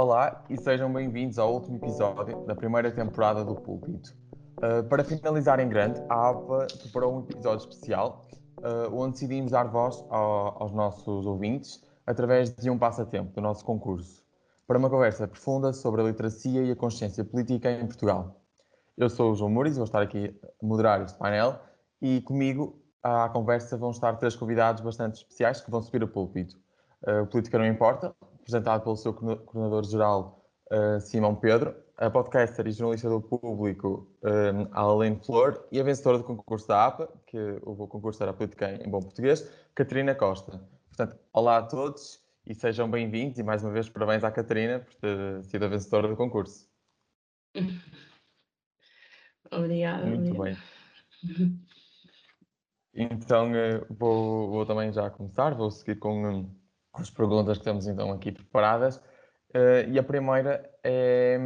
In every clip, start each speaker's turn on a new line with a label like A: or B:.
A: Olá e sejam bem-vindos ao último episódio da primeira temporada do Púlpito. Uh, para finalizar em grande, a APA preparou um episódio especial uh, onde decidimos dar voz ao, aos nossos ouvintes através de um passatempo do nosso concurso, para uma conversa profunda sobre a literacia e a consciência política em Portugal. Eu sou o João Mouris vou estar aqui a moderar este painel e comigo à conversa vão estar três convidados bastante especiais que vão subir o púlpito. Uh, Política Não Importa, apresentado pelo seu coordenador-geral uh, Simão Pedro, a podcaster e jornalista do público um, Aline Flor e a vencedora do concurso da APA, que o concurso era Política em bom português, Catarina Costa. Portanto, olá a todos e sejam bem-vindos e mais uma vez parabéns à Catarina por ter sido a vencedora do concurso.
B: Obrigada.
A: Muito bem. Então eh, vou, vou, também já começar, vou seguir com, com as perguntas que temos então aqui preparadas. Uh, e a primeira é,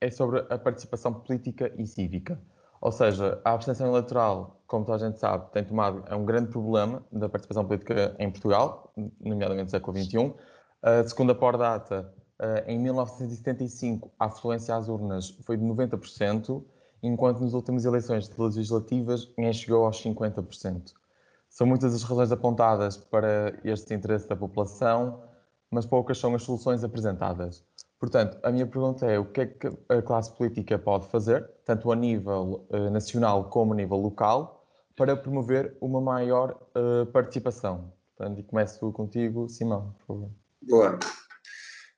A: é, sobre a participação política e cívica. Ou seja, a abstenção eleitoral, como toda a gente sabe, tem tomado, é um grande problema da participação política em Portugal, nomeadamente no século XXI. Uh, segundo a Pordata, uh, em 1975 a afluência às urnas foi de 90%, enquanto nas últimas eleições legislativas chegou aos 50%. São muitas as razões apontadas para este interesse da população, mas poucas são as soluções apresentadas. Portanto, a minha pergunta é o que é que a classe política pode fazer, tanto a nível uh, nacional como a nível local, para promover uma maior uh, participação. Portanto, e começo contigo, Simão, por favor.
C: Boa.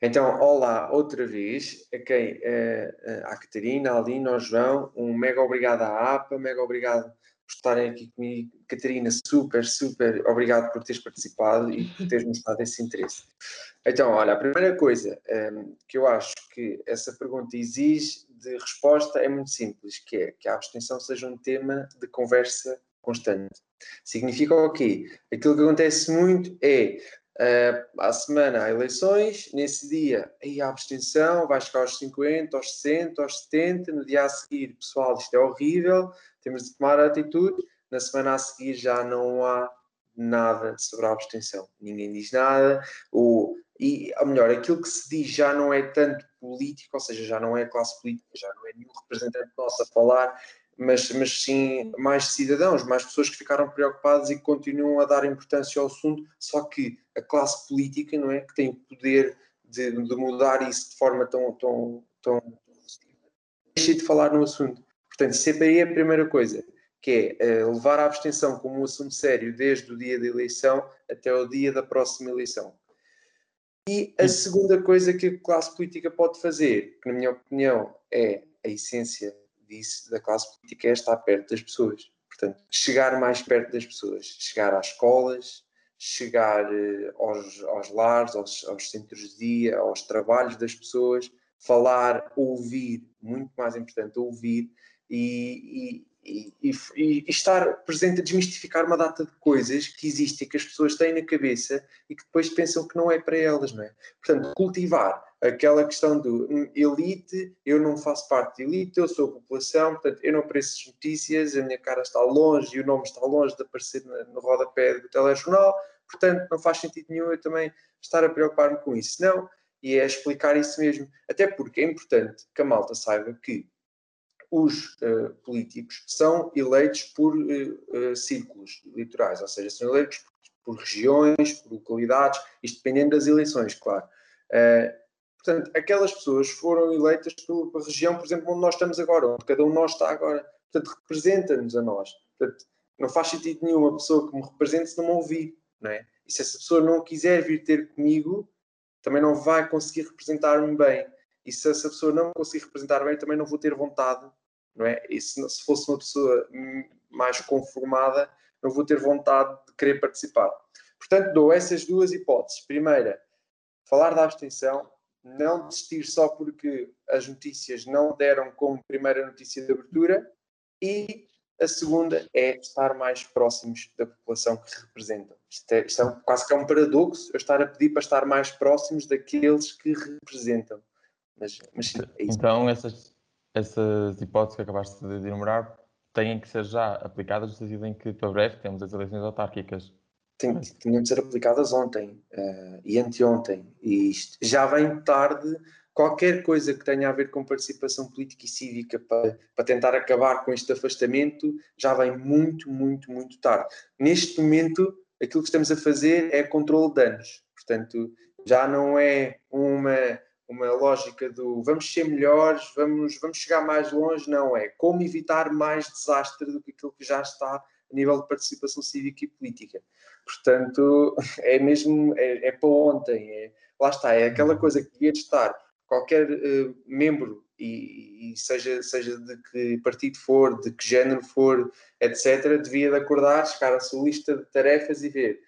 C: Então, olá outra vez a quem? Uh, à Catarina, à Aline, ao João, um mega obrigado à APA, mega obrigado por estarem aqui comigo. Catarina, super, super obrigado por teres participado e por teres mostrado esse interesse. Então, olha, a primeira coisa um, que eu acho que essa pergunta exige de resposta é muito simples, que é que a abstenção seja um tema de conversa constante. Significa o quê? Aquilo que acontece muito é Uh, à semana há eleições, nesse dia aí a abstenção vai chegar aos 50, aos 60, aos 70, no dia a seguir, pessoal, isto é horrível, temos de tomar atitude, na semana a seguir já não há nada sobre a abstenção, ninguém diz nada, ou, e, ou melhor, aquilo que se diz já não é tanto político, ou seja, já não é classe política, já não é nenhum representante nosso a falar, mas, mas sim mais cidadãos, mais pessoas que ficaram preocupadas e que continuam a dar importância ao assunto, só que a classe política, não é, que tem o poder de, de mudar isso de forma tão, tão, tão deixa de falar no assunto. Portanto, aí é a primeira coisa, que é uh, levar a abstenção como um assunto sério desde o dia da eleição até o dia da próxima eleição. E a segunda coisa que a classe política pode fazer, que na minha opinião é a essência disse, da classe política é estar perto das pessoas. Portanto, chegar mais perto das pessoas, chegar às escolas, chegar uh, aos, aos lares, aos, aos, centros de dia, aos trabalhos das pessoas, falar, ouvir, muito mais importante, ouvir e, e, e, e, estar presente a desmistificar uma data de coisas que existem, que as pessoas têm na cabeça e que depois pensam que não é para elas, não é? Portanto, cultivar aquela questão do hum, elite, eu não faço parte de elite, eu sou população, portanto, eu não apareço notícias, a minha cara está longe e o nome está longe de aparecer no, rodapé do telejornal, portanto, não faz sentido nenhum eu também estar a preocupar-me com isso. Não, e é explicar isso mesmo. Até porque é importante que a malta saiba que os uh, políticos são eleitos por uh, uh, círculos eleitorais, ou seja, são eleitos por, por regiões, por localidades, isto dependendo das eleições, claro. Portanto, aquelas pessoas foram eleitas pela região, por exemplo, onde nós estamos agora, onde cada um de nós está agora. Portanto, representa-nos a nós. Portanto, não faz sentido nenhum pessoa que me represente se não me ouvir, não é? E se essa pessoa não quiser vir ter comigo, também não vai conseguir representar-me bem. E se essa pessoa não me conseguir representar bem, também não vou ter vontade, não é? E se, se fosse uma pessoa mais conformada, não vou ter vontade de querer participar. Portanto, dou essas duas hipóteses. Primeira, falar da abstenção não desistir só porque as notícias não deram como primeira notícia de abertura e a segunda é estar mais próximos da população que representam. Isto é, isto é quase que é um paradoxo eu estar a pedir para estar mais próximos daqueles que representam. Mas, mas
A: é então, essas, essas hipóteses que acabaste de enumerar têm que ser já aplicadas no sentido em que, para breve, temos as eleições autárquicas
C: tinham de ser aplicadas ontem uh, e anteontem. E isto já vem tarde qualquer coisa que tenha a ver com participação política e cívica para, para tentar acabar com este afastamento já vem muito, muito, muito tarde. Neste momento, aquilo que estamos a fazer é controle de danos. Portanto, já não é uma, uma lógica do vamos ser melhores, vamos, vamos chegar mais longe, não é como evitar mais desastre do que aquilo que já está a nível de participação cívica e política. Portanto, é mesmo, é, é para ontem, é, lá está, é aquela coisa que devia estar qualquer uh, membro, e, e, seja, seja de que partido for, de que género for, etc., devia de acordar, chegar à sua lista de tarefas e ver,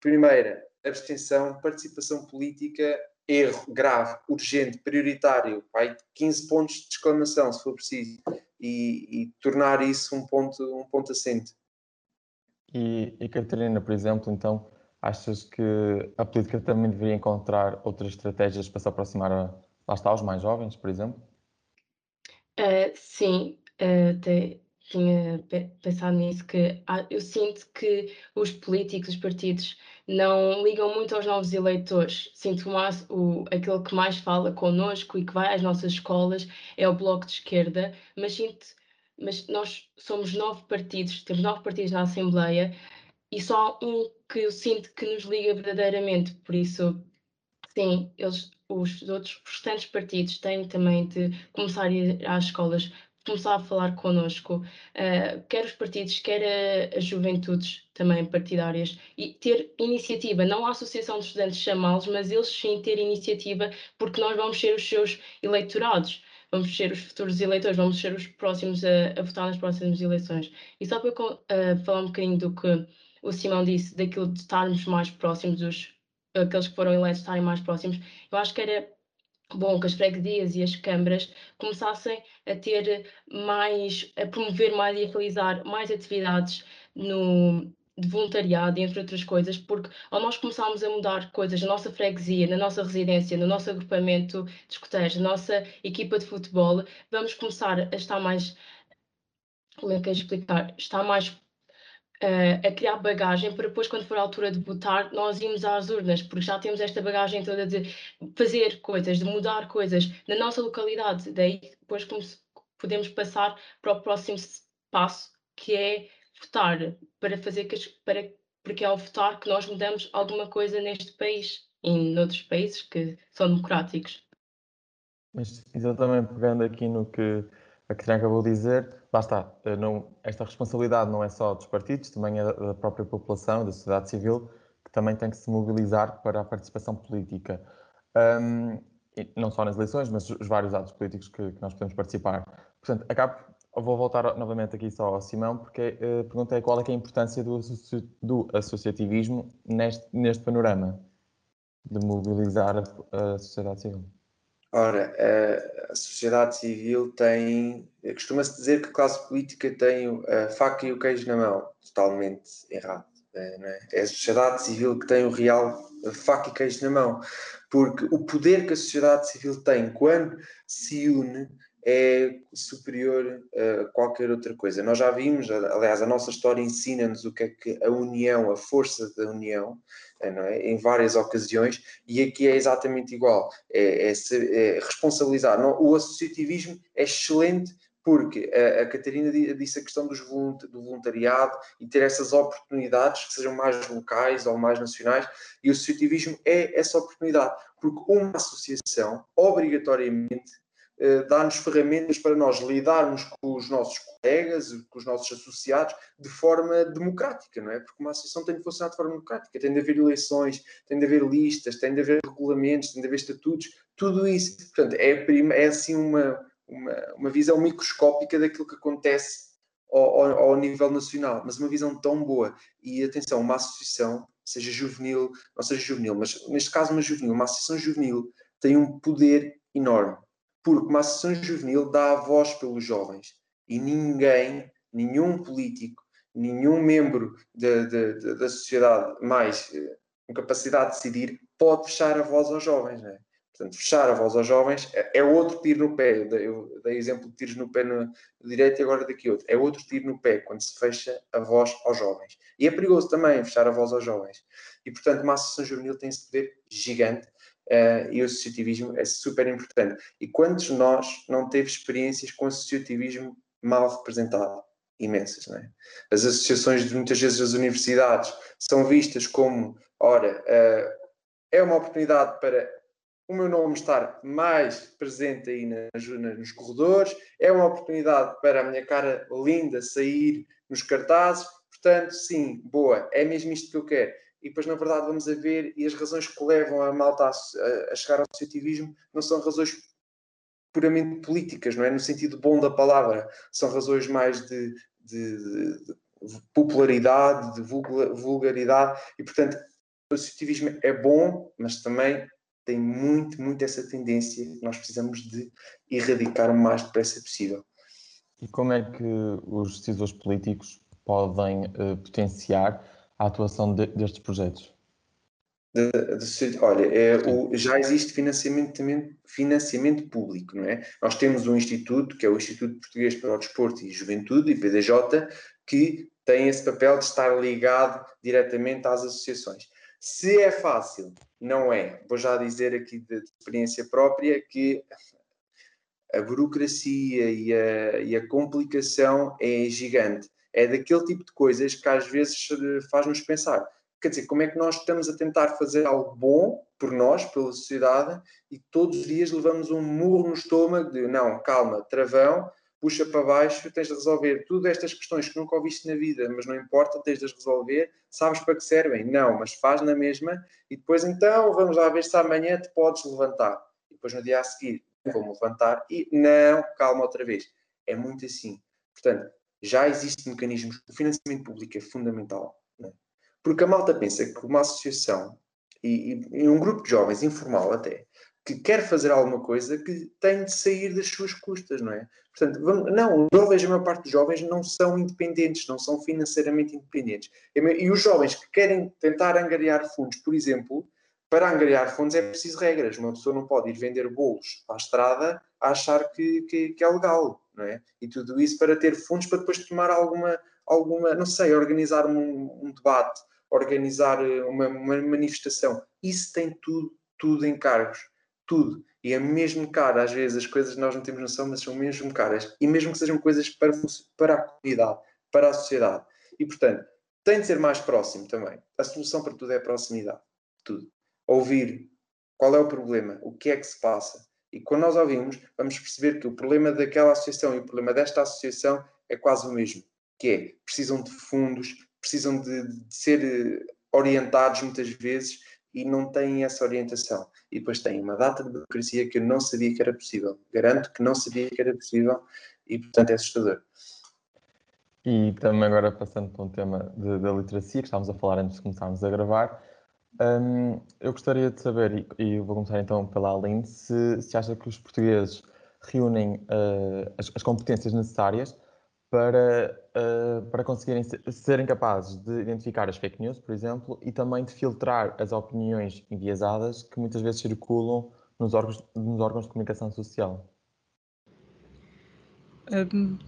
C: primeira, abstenção, participação política, erro grave, urgente, prioritário, vai 15 pontos de exclamação, se for preciso, e, e tornar isso um ponto, um ponto assente.
A: E, e Catarina, por exemplo, então, achas que a política também deveria encontrar outras estratégias para se aproximar a, lá está, aos mais jovens, por exemplo?
B: Uh, sim, uh, tinha pensado nisso, que eu sinto que os políticos, os partidos, não ligam muito aos novos eleitores. Sinto mais o, aquele que mais fala connosco e que vai às nossas escolas é o Bloco de Esquerda, mas sinto mas nós somos nove partidos, temos nove partidos na Assembleia e só um que eu sinto que nos liga verdadeiramente. Por isso, sim, eles, os outros restantes partidos têm também de começar a ir às escolas, começar a falar connosco, uh, quer os partidos, quer as juventudes também partidárias, e ter iniciativa, não a Associação de Estudantes chamá-los, mas eles sim ter iniciativa, porque nós vamos ser os seus eleitorados vamos ser os futuros eleitores, vamos ser os próximos a, a votar nas próximas eleições. E só para uh, falar um bocadinho do que o Simão disse, daquilo de estarmos mais próximos, aqueles que foram eleitos estarem mais próximos, eu acho que era bom que as freguesias e as câmaras começassem a ter mais, a promover mais e a realizar mais atividades no, de voluntariado, entre outras coisas, porque ao nós começarmos a mudar coisas na nossa freguesia, na nossa residência, no nosso agrupamento de escuteiros, na nossa equipa de futebol, vamos começar a estar mais, como é que é explicar, estar mais uh, a criar bagagem para depois, quando for a altura de votar, nós irmos às urnas, porque já temos esta bagagem toda de fazer coisas, de mudar coisas na nossa localidade, daí depois podemos passar para o próximo passo, que é votar para fazer que, para, porque é ao votar que nós mudamos alguma coisa neste país e em outros países que são democráticos.
A: Mas exatamente pegando aqui no que a Catarina acabou de dizer, lá está, eh, não, esta responsabilidade não é só dos partidos, também é da própria população, da sociedade civil, que também tem que se mobilizar para a participação política. Um, não só nas eleições, mas os vários atos políticos que, que nós podemos participar. Portanto, acabo vou voltar novamente aqui só ao Simão, porque uh, perguntei qual é, é a importância do, do associativismo neste, neste panorama de mobilizar a, a sociedade civil.
C: Ora, a, a sociedade civil tem. Costuma-se dizer que a classe política tem a faca e o queijo na mão. Totalmente errado. É, é? é a sociedade civil que tem o real faca e queijo na mão. Porque o poder que a sociedade civil tem quando se une é superior a qualquer outra coisa. Nós já vimos, aliás, a nossa história ensina-nos o que é que a união, a força da união, é, em várias ocasiões, e aqui é exatamente igual. É, é, é responsabilizar. o associativismo é excelente porque a, a Catarina disse a questão dos do voluntariado e ter essas oportunidades que sejam mais locais ou mais nacionais, e o associativismo é essa oportunidade, porque uma associação, obrigatoriamente, dá-nos ferramentas para nós lidarmos com os nossos colegas, com os nossos associados, de forma democrática, não é? Porque uma associação tem de funcionar de forma democrática, tem de haver eleições, tem de haver listas, tem de haver regulamentos, tem de haver estatutos, tudo isso. Portanto, é, é assim uma, uma, uma visão microscópica daquilo que acontece ao, ao, ao nível nacional, mas uma visão tão boa. E atenção, uma associação, seja juvenil, não seja juvenil, mas neste caso uma juvenil, uma associação juvenil tem um poder enorme porque uma associação juvenil dá a voz pelos jovens e ninguém, nenhum político, nenhum membro da, da, da sociedade mais eh, com capacidade de decidir pode fechar a voz aos jovens. Não é? Portanto, fechar a voz aos jovens é, é outro tiro no pé. Eu dei exemplo de tiros no pé no direito e agora daqui outro. É outro tiro no pé quando se fecha a voz aos jovens. E é perigoso também fechar a voz aos jovens. E, portanto, uma associação juvenil tem esse poder gigante uh, e o associativismo é super importante. E quantos de nós não teve experiências com associativismo mal representado? Imensas, não é? As associações, de, muitas vezes, as universidades são vistas como, ora, uh, é uma oportunidade para o meu nome estar mais presente aí nas, nos corredores, é uma oportunidade para a minha cara linda sair nos cartazes, portanto, sim, boa, é mesmo isto que eu quero e depois, na verdade, vamos a ver, e as razões que levam a malta a, a chegar ao associativismo não são razões puramente políticas, não é? No sentido bom da palavra, são razões mais de, de, de popularidade, de vulgaridade, e portanto, o associativismo é bom, mas também tem muito, muito essa tendência que nós precisamos de erradicar o mais depressa possível.
A: E como é que os decisores políticos podem uh, potenciar a atuação de, destes projetos?
C: De, de, olha, é, o, já existe financiamento, financiamento público, não é? Nós temos um instituto, que é o Instituto Português para o Desporto e Juventude, IPDJ, que tem esse papel de estar ligado diretamente às associações. Se é fácil, não é. Vou já dizer aqui de, experiência própria que a burocracia e a, e a complicação é gigante é daquele tipo de coisas que às vezes eh, faz-nos pensar. Quer dizer, como é que nós estamos a tentar fazer algo bom por nós, pela sociedade, e todos os dias levamos um murro no estômago de não, calma, travão, puxa para baixo, tens de resolver tudo estas questões que nunca ouviste na vida, mas não importa, tens de resolver, sabes para que servem? Não, mas faz na mesma, e depois então vamos lá ver se amanhã te podes levantar. E depois no dia a seguir vou-me levantar e não, calma outra vez. É muito assim. Portanto, já existem mecanismos, o financiamento público é fundamental, é? porque a malta pensa que uma associação e, e, um grupo de jovens, informal até, que quer fazer alguma coisa, que tem de sair das suas custas, não é? Portanto, vamos, não, os jovens, a maior parte dos jovens não são independentes, não são financeiramente independentes. E os jovens que querem tentar angariar fundos, por exemplo, para angariar fundos é preciso regras. Uma pessoa não pode ir vender bolos à estrada a achar que, que, que é legal não é? E tudo isso para ter fundos para depois tomar alguma, alguma não sei, organizar um, um debate, organizar eh, uma, uma, manifestação. Isso tem tudo, tudo em cargos, tudo. E é mesmo caro, às vezes as coisas nós não temos noção, mas são mesmo caras. E mesmo que sejam coisas para, para a comunidade, para a sociedade. E portanto, tem de ser mais próximo também. A solução para tudo é a proximidade. Tudo. Ouvir qual é o problema, o que é que se passa, e quando nós ouvimos, vamos perceber que o problema daquela associação e o problema desta associação é quase o mesmo, que é, precisam de fundos, precisam de, de ser eh, orientados muitas vezes e não têm essa orientação. E depois têm uma data de burocracia que eu não sabia que era possível. Garanto que não sabia que era possível e, portanto, é assustador.
A: E também agora passando para um tema da literacia, que estávamos a falar antes de começarmos a gravar, um, eu gostaria de saber, e, e, vou começar então pela Aline, se, se acha que os portugueses reúnem uh, as, as, competências necessárias para, uh, para conseguirem serem capazes de identificar as fake news, por exemplo, e também de filtrar as opiniões enviesadas que muitas vezes circulam nos órgãos, nos órgãos de comunicação social.
D: Um,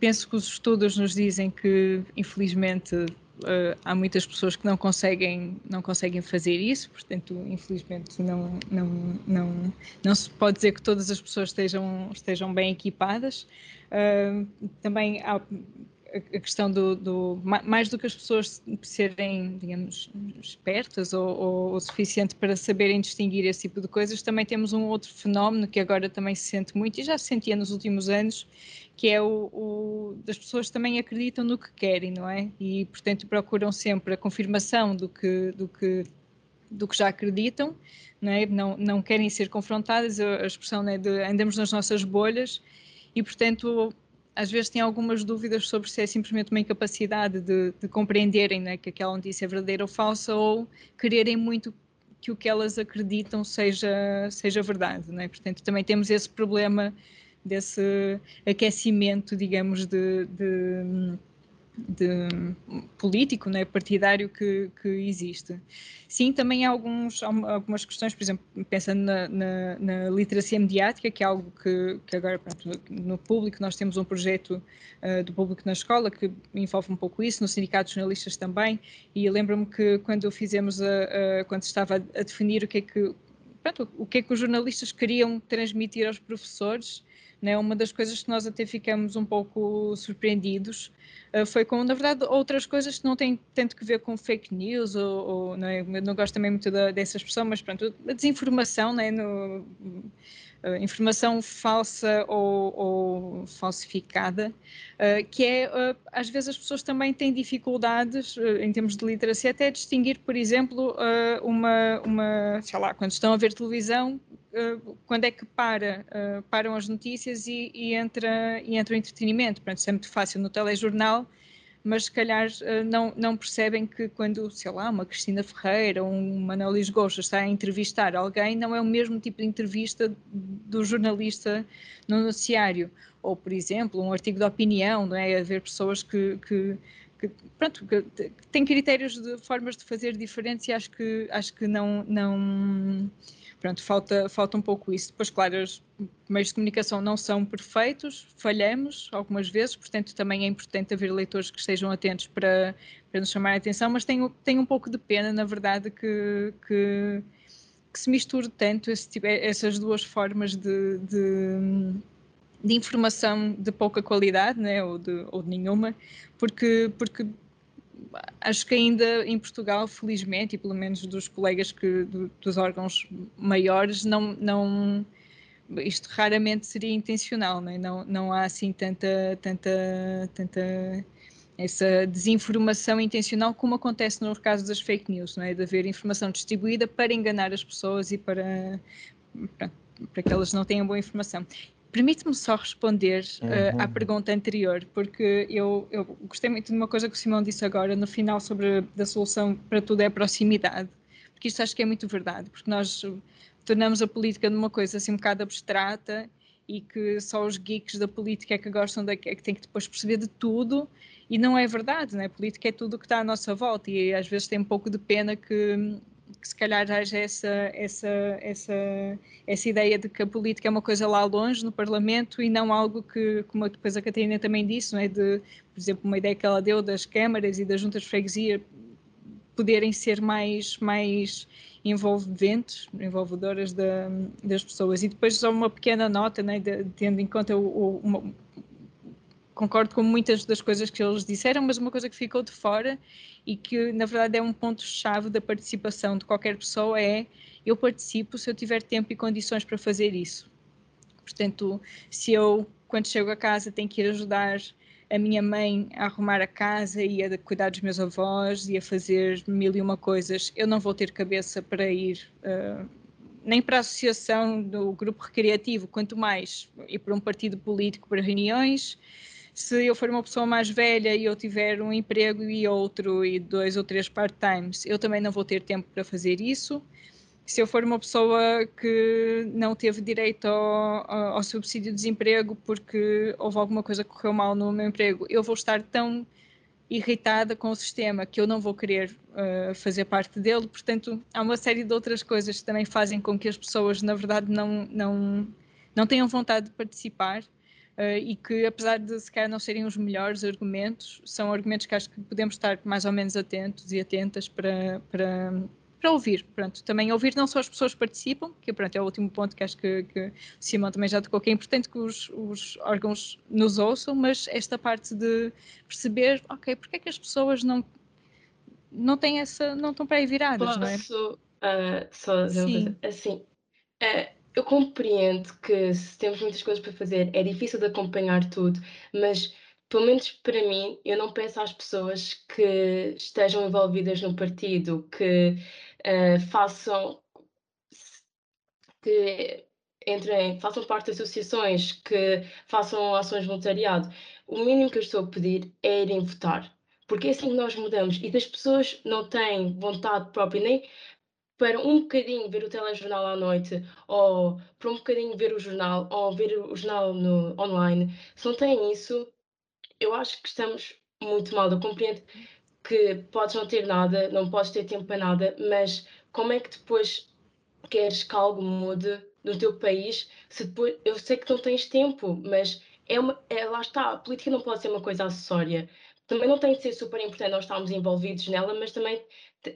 D: penso que os estudos nos dizem que, infelizmente, uh, há muitas pessoas que não conseguem, não conseguem fazer isso, portanto, infelizmente, não, não, não, não se pode dizer que todas as pessoas estejam, estejam bem equipadas. Uh, também há a questão do, do, mais do que as pessoas serem, digamos, espertas ou, ou, o suficiente para saberem distinguir esse tipo de coisas, também temos um outro fenómeno que agora também se sente muito e já se sentia nos últimos anos, que é o, o das pessoas também acreditam no que querem, não é? E portanto procuram sempre a confirmação do que do que do que já acreditam, não é? Não, não querem ser confrontadas, a, expressão é de andamos nas nossas bolhas e portanto às vezes têm algumas dúvidas sobre se é simplesmente uma incapacidade de, de compreenderem né, que aquela notícia é verdadeira ou falsa ou quererem muito que o que elas acreditam seja, seja verdade. Né? Portanto, também temos esse problema desse aquecimento, digamos, de, de de político, né, partidário que, que existe. Sim, também há alguns, algumas questões, por exemplo, pensando na, na, na literacia mediática, que é algo que, que agora, pronto, no público, nós temos um projeto uh, do público na escola que envolve um pouco isso, no sindicato de jornalistas também, e lembro-me que quando fizemos, a, a, quando estava a definir o que é que pronto, o que é que os jornalistas queriam transmitir aos professores. Né? Uma das coisas que nós até ficamos um pouco surpreendidos uh, foi com, na verdade, outras coisas que não têm tanto que ver com fake news, ou, ou não, é? não gosto também muito da, dessa expressão, mas pronto, a desinformação, né? No, uh, informação falsa ou, ou falsificada, uh, que é, uh, às vezes as pessoas também têm dificuldades, em termos de literacia, até distinguir, por exemplo, uma, uma, sei lá, quando estão a ver televisão, quando é que para, param as notícias e, e, entra, e entra o entretenimento. Portanto, isso é muito fácil no telejornal, mas se calhar eh, não, não percebem que quando, sei lá, uma Cristina Ferreira ou um Manuel Luís Gosta está a entrevistar alguém, não é o mesmo tipo de entrevista do jornalista no noticiário. Ou, por exemplo, um artigo de opinião, não é? Haver pessoas que, que que, pronto, que têm critérios de formas de fazer diferentes e acho que, acho que não, não, pronto, falta, falta um pouco isso. Depois, claro, os meios de comunicação não são perfeitos, falhamos algumas vezes, portanto, também é importante haver leitores que estejam atentos para, para nos chamar a atenção, mas tenho, tenho um pouco de pena, na verdade, que, que, que se misture tanto esse, tipo, essas duas formas de, de de informação de pouca qualidade, né, ou, de, ou de nenhuma, porque, porque acho que ainda em Portugal, felizmente, e pelo menos dos colegas que, do, dos órgãos maiores, não, não, isto raramente seria intencional, não, é? não, não há assim tanta, tanta, tanta essa desinformação intencional como acontece no caso das fake news, não é? De haver informação distribuída para enganar as pessoas e para, para, para que elas não tenham boa informação. Permite-me só responder uh, à pergunta anterior, porque eu, eu, gostei muito de uma coisa que o Simão disse agora no final sobre a solução para tudo é a proximidade, porque isto acho que é muito verdade, porque nós tornamos a política numa coisa assim um bocado abstrata e que só os geeks da política é que gostam, de, é que têm que depois perceber de tudo, e não é verdade, né? a política é tudo o que está à nossa volta, e às vezes tem um pouco de pena que que se calhar haja essa, essa, essa, essa ideia de que a política é uma coisa lá longe no Parlamento e não algo que, como depois a Catarina também disse, não é? de, por exemplo, uma ideia que ela deu das câmaras e das juntas de freguesia poderem ser mais, mais envolventes, envolvedoras da, das pessoas. E depois só uma pequena nota, né, de, tendo em conta o, o, uma, concordo com muitas das coisas que eles disseram, mas uma coisa que ficou de fora e que na verdade é um ponto-chave da participação de qualquer pessoa é eu participo se eu tiver tempo e condições para fazer isso. Portanto, se eu, quando chego a casa, tenho que ir ajudar a minha mãe a arrumar a casa e a cuidar dos meus avós e a fazer mil e uma coisas, eu não vou ter cabeça para ir uh, nem para a associação do grupo recreativo, quanto mais ir para um partido político para reuniões, se eu for uma pessoa mais velha e eu tiver um emprego e outro e dois ou três part-times, eu também não vou ter tempo para fazer isso. Se eu for uma pessoa que não teve direito ao, ao subsídio de desemprego porque houve alguma coisa que correu mal no meu emprego, eu vou estar tão irritada com o sistema que eu não vou querer uh, fazer parte dele. Portanto, há uma série de outras coisas que também fazem com que as pessoas, na verdade, não, não, não tenham vontade de participar uh, e que, apesar de se calhar não serem os melhores argumentos, são argumentos que acho que podemos estar mais ou menos atentos e atentas para, para, para ouvir. Pronto, também ouvir não só as pessoas que participam, que pronto, é o último ponto que acho que, que o Simão também já tocou, que é importante que os, os órgãos nos ouçam, mas esta parte de perceber, ok, porque é que as pessoas não não têm essa, não estão para aí viradas,
B: Posso,
D: não é?
B: Uh, só dizer assim, uh, eu compreendo que se temos muitas coisas para fazer, é difícil de acompanhar tudo, mas pelo menos para mim, eu não peço às pessoas que estejam envolvidas no partido, que uh, façam que entrem, façam parte de associações, que façam ações de voluntariado. O mínimo que eu estou a pedir é irem votar. Porque é assim que nós mudamos. E das pessoas não têm vontade própria, nem para um bocadinho ver o telejornal à noite, ou para um bocadinho ver o jornal, ou ver o jornal no, online, se não têm isso, eu acho que estamos muito mal. Eu compreendo que podes não ter nada, não podes ter tempo para nada, mas como é que depois queres que algo mude no teu país se depois. Eu sei que não tens tempo, mas é uma, é, lá está, a política não pode ser uma coisa acessória também não tem de ser super importante nós estarmos envolvidos nela, mas também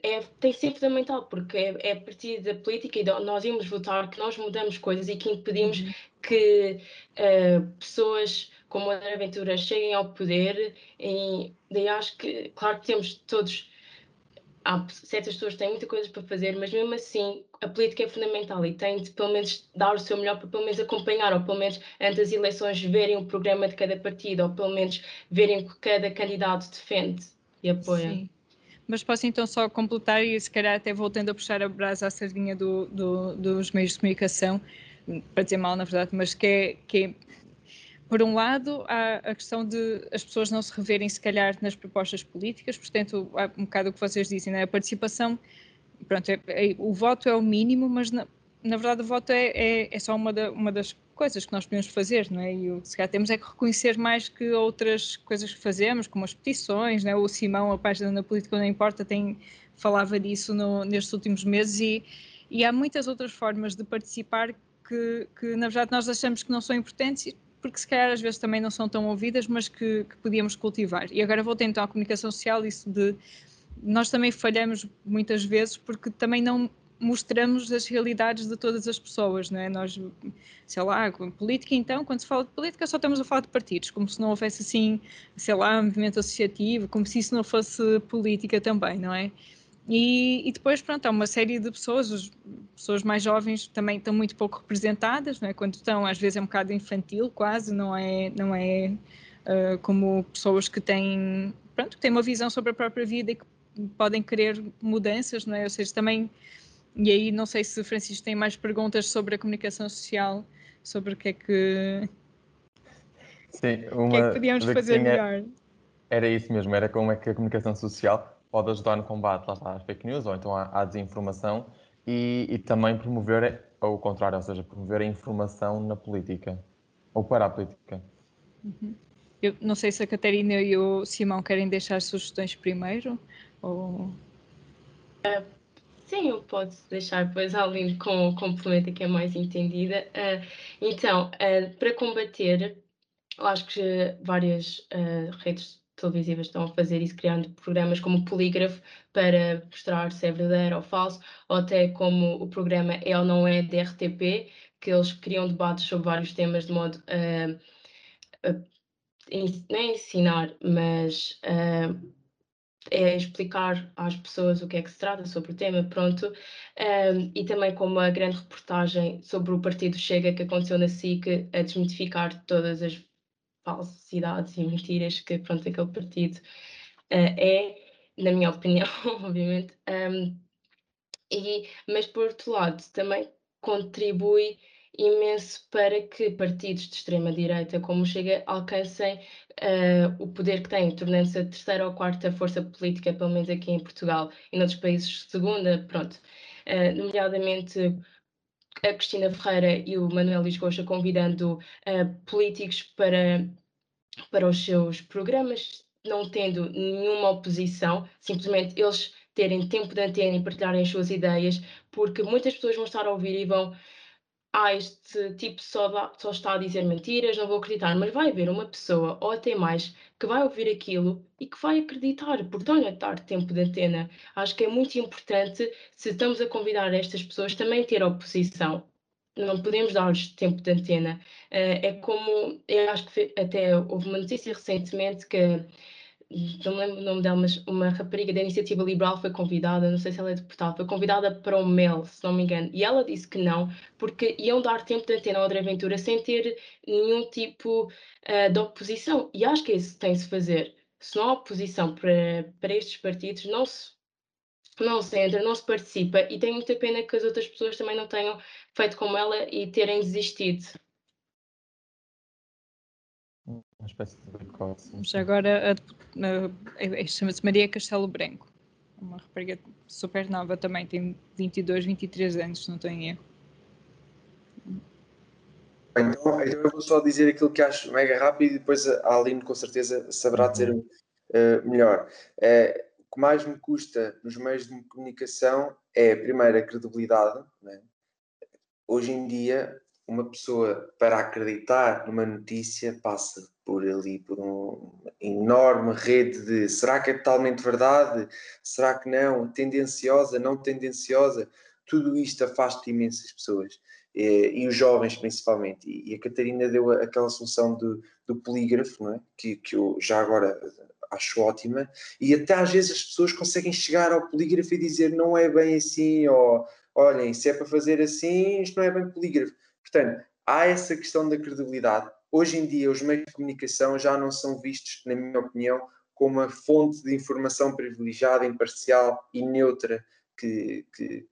B: é, tem de ser fundamental, porque é, é a partir da política e de nós irmos votar que nós mudamos coisas e que impedimos uhum. que uh, pessoas como André Ventura cheguem ao poder. E daí acho que, claro que temos todos há certas pessoas que têm muita coisa para fazer, mas mesmo assim a política é fundamental e tem de pelo menos dar o seu melhor para pelo menos acompanhar, ou pelo menos antes das eleições verem o programa de cada partido, ou pelo menos verem o que cada candidato defende e apoia. Sim.
D: Mas posso então só completar e se calhar até voltando a puxar a brasa à sardinha do, do, dos meios de comunicação, para dizer mal na verdade, mas que é, que é por um lado, há a questão de as pessoas não se reverem, se calhar, nas propostas políticas, portanto, há um bocado o que vocês dizem, né? a participação, pronto, é, é, o voto é o mínimo, mas na, na verdade o voto é, é, é só uma, da, uma, das coisas que nós podemos fazer, não é? E o que se calhar temos é que reconhecer mais que outras coisas que fazemos, como as petições, né? o Simão, a página na Política Não Importa, tem, falava disso no, nestes últimos meses e, e há muitas outras formas de participar que, que, na verdade, nós achamos que não são importantes porque se calhar às vezes também não são tão ouvidas, mas que, que podíamos cultivar. E agora voltei então à comunicação social, isso de nós também falhamos muitas vezes porque também não mostramos as realidades de todas as pessoas, não é? Nós, sei lá, política então, quando se fala de política só estamos a falar de partidos, como se não houvesse assim, sei lá, movimento associativo, como se isso não fosse política também, não é? E, e, depois, pronto, há uma série de pessoas, as pessoas mais jovens também estão muito pouco representadas, não é? Quando estão, às vezes é um bocado infantil, quase, não é, não é uh, como pessoas que têm, pronto, que têm uma visão sobre a própria vida e que podem querer mudanças, não é? Ou seja, também, e aí não sei se Francisco tem mais perguntas sobre a comunicação social, sobre o que é que,
A: Sim,
D: uma, que, é que podíamos fazer melhor.
A: Era isso mesmo, era como é que a comunicação social pode ajudar no combate lá está, às fake news ou então à, à desinformação e, e, também promover o contrário, ou seja, promover a informação na política ou para a política.
D: Uhum. Eu não sei se a Catarina e o Simão querem deixar sugestões primeiro ou...
B: Uh, sim, eu posso deixar, depois a Aline com, complementa que é mais entendida. Uh, então, uh, para combater, eu acho que várias redes televisivas estão a fazer isso, criando programas como o Polígrafo para mostrar se é verdadeiro ou falso, ou até como o programa É ou Não É de RTP, que eles criam debates sobre vários temas de modo a, a, não é ensinar, mas é explicar às pessoas o que é que se trata sobre o tema, pronto. Um, e também como a grande reportagem sobre o Partido Chega que aconteceu na SIC a desmitificar todas as falsidades e mentiras que pronto, aquele partido uh, é, na minha opinião, obviamente. Um, e, mas, por outro lado, também contribui imenso para que partidos de extrema-direita, como Chega, alcancem uh, o poder que têm, tornando-se a terceira ou quarta força política, pelo menos aqui em Portugal, e noutros países segunda, pronto. Uh, nomeadamente a Cristina Ferreira e o Manuel Lisgocha convidando uh, políticos para, para os seus programas, não tendo nenhuma oposição, simplesmente eles terem tempo de antena e partilharem as suas ideias, porque muitas pessoas vão estar a ouvir e vão ah, este tipo só, dá, só está a dizer mentiras, não vou acreditar, mas vai haver uma pessoa, ou até mais, que vai ouvir aquilo e que vai acreditar, porque olha, dar tempo de antena. Acho que é muito importante, se estamos a convidar estas pessoas, também ter oposição. Não podemos dar-lhes tempo de antena. Uh, é como, eu acho que até houve uma notícia recentemente que não me lembro o nome dela, mas uma rapariga da iniciativa liberal foi convidada, não sei se ela é deputada, foi convidada para o MEL, se não me engano, e ela disse que não, porque iam dar tempo de antena ao André Ventura sem ter nenhum tipo uh, de oposição. E acho que isso tem-se fazer. Se não há oposição para, para estes partidos, não se, não se entra, não se participa, e tenho muita pena que as outras pessoas também não tenham feito como ela e terem desistido
A: uma espécie de boicote.
D: Mas agora chama-se Maria Castelo Branco, uma rapariga super nova também, tem 22, 23 anos, se não estou em erro.
C: Então, então eu vou só dizer aquilo que acho mega rápido e depois a Aline com certeza saberá uhum. dizer uh, melhor. Uh, o que mais me custa nos meios de comunicação é, primeiro, a credibilidade. Né? Hoje em dia, uma pessoa, para acreditar numa notícia, passa por ali, por uma enorme rede de será que é totalmente verdade? Será que não? Tendenciosa, não tendenciosa? Tudo isto afasta imensas pessoas. E, e os jovens principalmente. E, a Catarina deu aquela solução do, do polígrafo, não é? que, que eu já agora acho ótima, e até às vezes as pessoas conseguem chegar ao polígrafo e dizer não é bem assim, ou olhem, se é para fazer assim, isto não é bem polígrafo. Portanto, há essa questão da credibilidade. Hoje em dia, os meios de comunicação já não são vistos, na minha opinião, como uma fonte de informação privilegiada, imparcial e neutra que, que,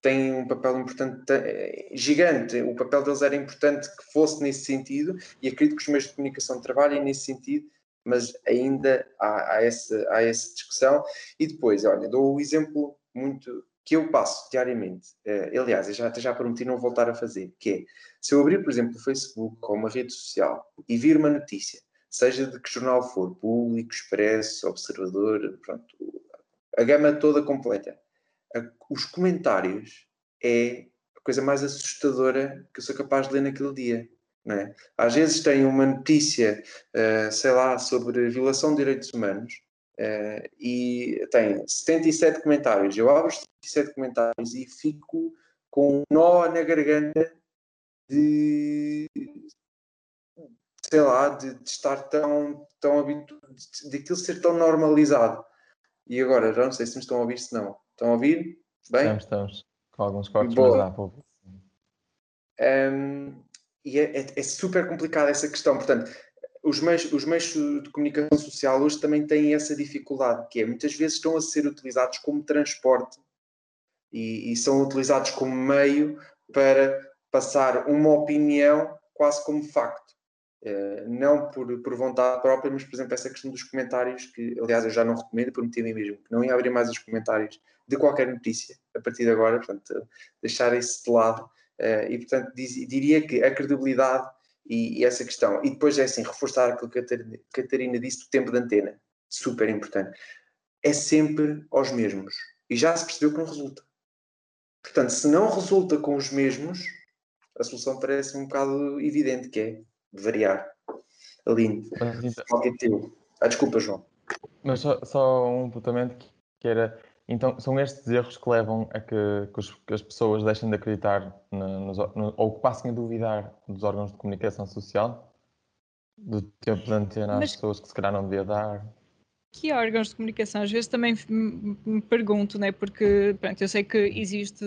C: tem um papel importante, eh, gigante. O papel deles era importante que fosse nesse sentido, e acredito que os meios de comunicação trabalhem nesse sentido, mas ainda há, há, essa, há essa discussão. E depois, olha, dou o um exemplo muito que eu passo diariamente. Uh, aliás, eu já, até já prometi não voltar a fazer, que é, se eu abrir, por exemplo, o Facebook ou uma rede social e vir uma notícia, seja de que jornal for, Público, Expresso, Observador, pronto, a gama toda completa, a, os comentários é a coisa mais assustadora que eu sou capaz de ler naquele dia. É? Às vezes tem uma notícia, uh, sei lá, sobre violação de direitos humanos uh, e tem 77 comentários. Eu abro os 77 comentários e fico com um nó na garganta de sei lá, de, de estar tão, tão habituado, de aquilo ser tão normalizado. E agora, já não sei se me estão a ouvir, se não. Estão a ouvir?
A: Bem? Estamos, estamos. Com alguns cortes, Boa. mas há pouco.
C: Um, e é, é, é, super complicada essa questão. Portanto, os meios, os meios de comunicação social hoje também têm essa dificuldade, que é muitas vezes estão a ser utilizados como transporte e, e são utilizados como meio para passar uma opinião quase como facto. Uh, não por, por vontade própria, mas, por exemplo, essa questão dos comentários, que aliás eu já não recomendo, prometi a mim mesmo que não ia abrir mais os comentários de qualquer notícia a partir de agora, portanto, deixar isso de lado Uh, e, portanto, diz, diria que a credibilidade e, e, essa questão. E depois é assim, reforçar aquilo que a Catarina, disse do tempo de antena. Super importante. É sempre aos mesmos. E já se percebeu que não resulta. Portanto, se não resulta com os mesmos, a solução parece um bocado evidente, que é variar. Aline, qual é teu? Ah, desculpa, João.
A: Mas só, só um apontamento que era então, são estes erros que levam a que, que, os, que as pessoas deixem de acreditar no, no, ou que passem a duvidar dos órgãos de comunicação social, do tempo de antena às pessoas que se calhar não devia dar.
D: Que órgãos de comunicação? Às vezes também me pergunto, né? porque pronto, eu sei que existe,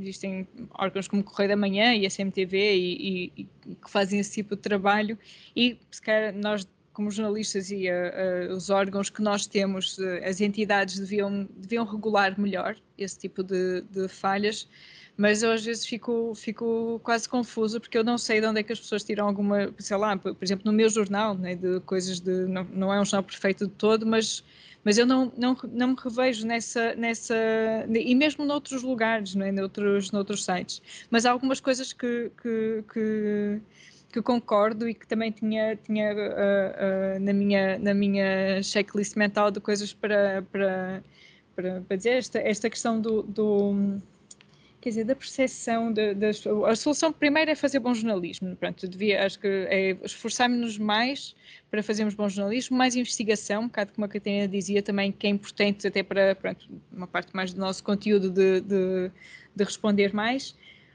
D: existem órgãos como Correio da Manhã e a CMTV e, e, e que fazem esse tipo de trabalho e se calhar nós como jornalistas e uh, uh, os órgãos que nós temos, uh, as entidades deviam, deviam regular melhor esse tipo de, de, falhas, mas eu às vezes fico, fico quase confusa porque eu não sei de onde é que as pessoas tiram alguma, sei lá, por, exemplo, no meu jornal, né, de coisas de, não, não é um jornal perfeito de todo, mas mas eu não, não, não me revejo nessa, nessa e mesmo noutros lugares, não é? noutros, noutros sites, mas há algumas coisas que, que, que que concordo e que também tinha, tinha uh, uh, na, minha, na minha checklist mental de coisas para, para, para, para dizer. Esta, esta questão do, do quer dizer, da percepção de, a solução primeiro é fazer bom jornalismo, pronto, devia, acho que é esforçarmos-nos mais para fazermos bom jornalismo, mais investigação, um bocado como a Catarina dizia também, que é importante até para, pronto, uma parte mais do nosso conteúdo de, de, de responder mais,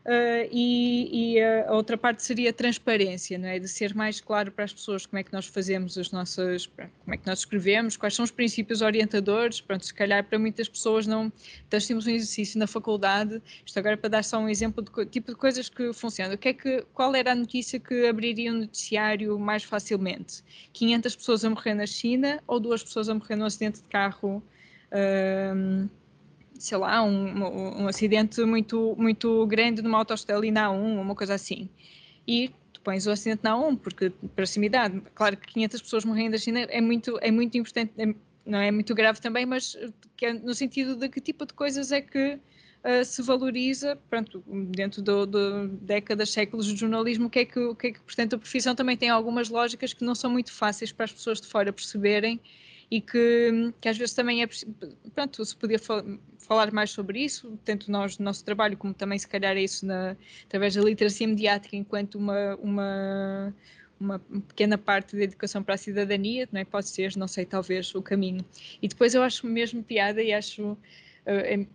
D: Uh, e, e, a outra parte seria a transparência, não é? de ser mais claro para as pessoas como é que nós fazemos as nossas, como é que nós escrevemos, quais são os princípios orientadores, pronto, se calhar para muitas pessoas não, nós temos um exercício na faculdade, isto agora para dar só um exemplo do tipo de coisas que funcionam, o que é que, qual era a notícia que abriria um noticiário mais facilmente? 500 pessoas a morrer na China ou duas pessoas a morrer num acidente de carro uh, sei lá, um, um, acidente muito, muito grande numa autoestrada ali na A1, uma coisa assim. E tu pões o acidente na A1, porque proximidade, claro que 500 pessoas morrendo na China é muito, é muito importante, é, não é muito grave também, mas é no sentido de que tipo de coisas é que uh, se valoriza, pronto, dentro de décadas, séculos de jornalismo, o que é que, que é que, portanto, a profissão também tem algumas lógicas que não são muito fáceis para as pessoas de fora perceberem e que, que às vezes também é pronto, se podia falar mais sobre isso, tanto nós no nosso trabalho como também se calhar é isso na, através da literacia mediática enquanto uma, uma uma pequena parte da educação para a cidadania, não é? pode ser, não sei, talvez o caminho. E depois eu acho mesmo piada e acho é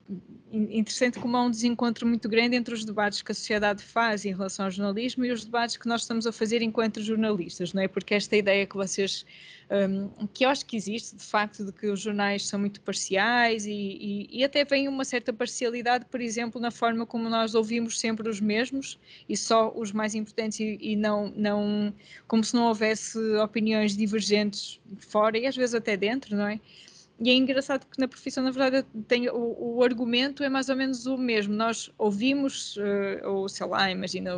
D: interessante como há um desencontro muito grande entre os debates que a sociedade faz em relação ao jornalismo e os debates que nós estamos a fazer enquanto jornalistas, não é? Porque esta ideia que vocês, um, que eu acho que existe, de facto, de que os jornais são muito parciais e, e, e, até vem uma certa parcialidade, por exemplo, na forma como nós ouvimos sempre os mesmos e só os mais importantes e, e não, não, como se não houvesse opiniões divergentes fora e às vezes até dentro, não é? E é engraçado porque na profissão, na verdade, tem, o, o, argumento é mais ou menos o mesmo. Nós ouvimos, uh, ou sei lá, imagina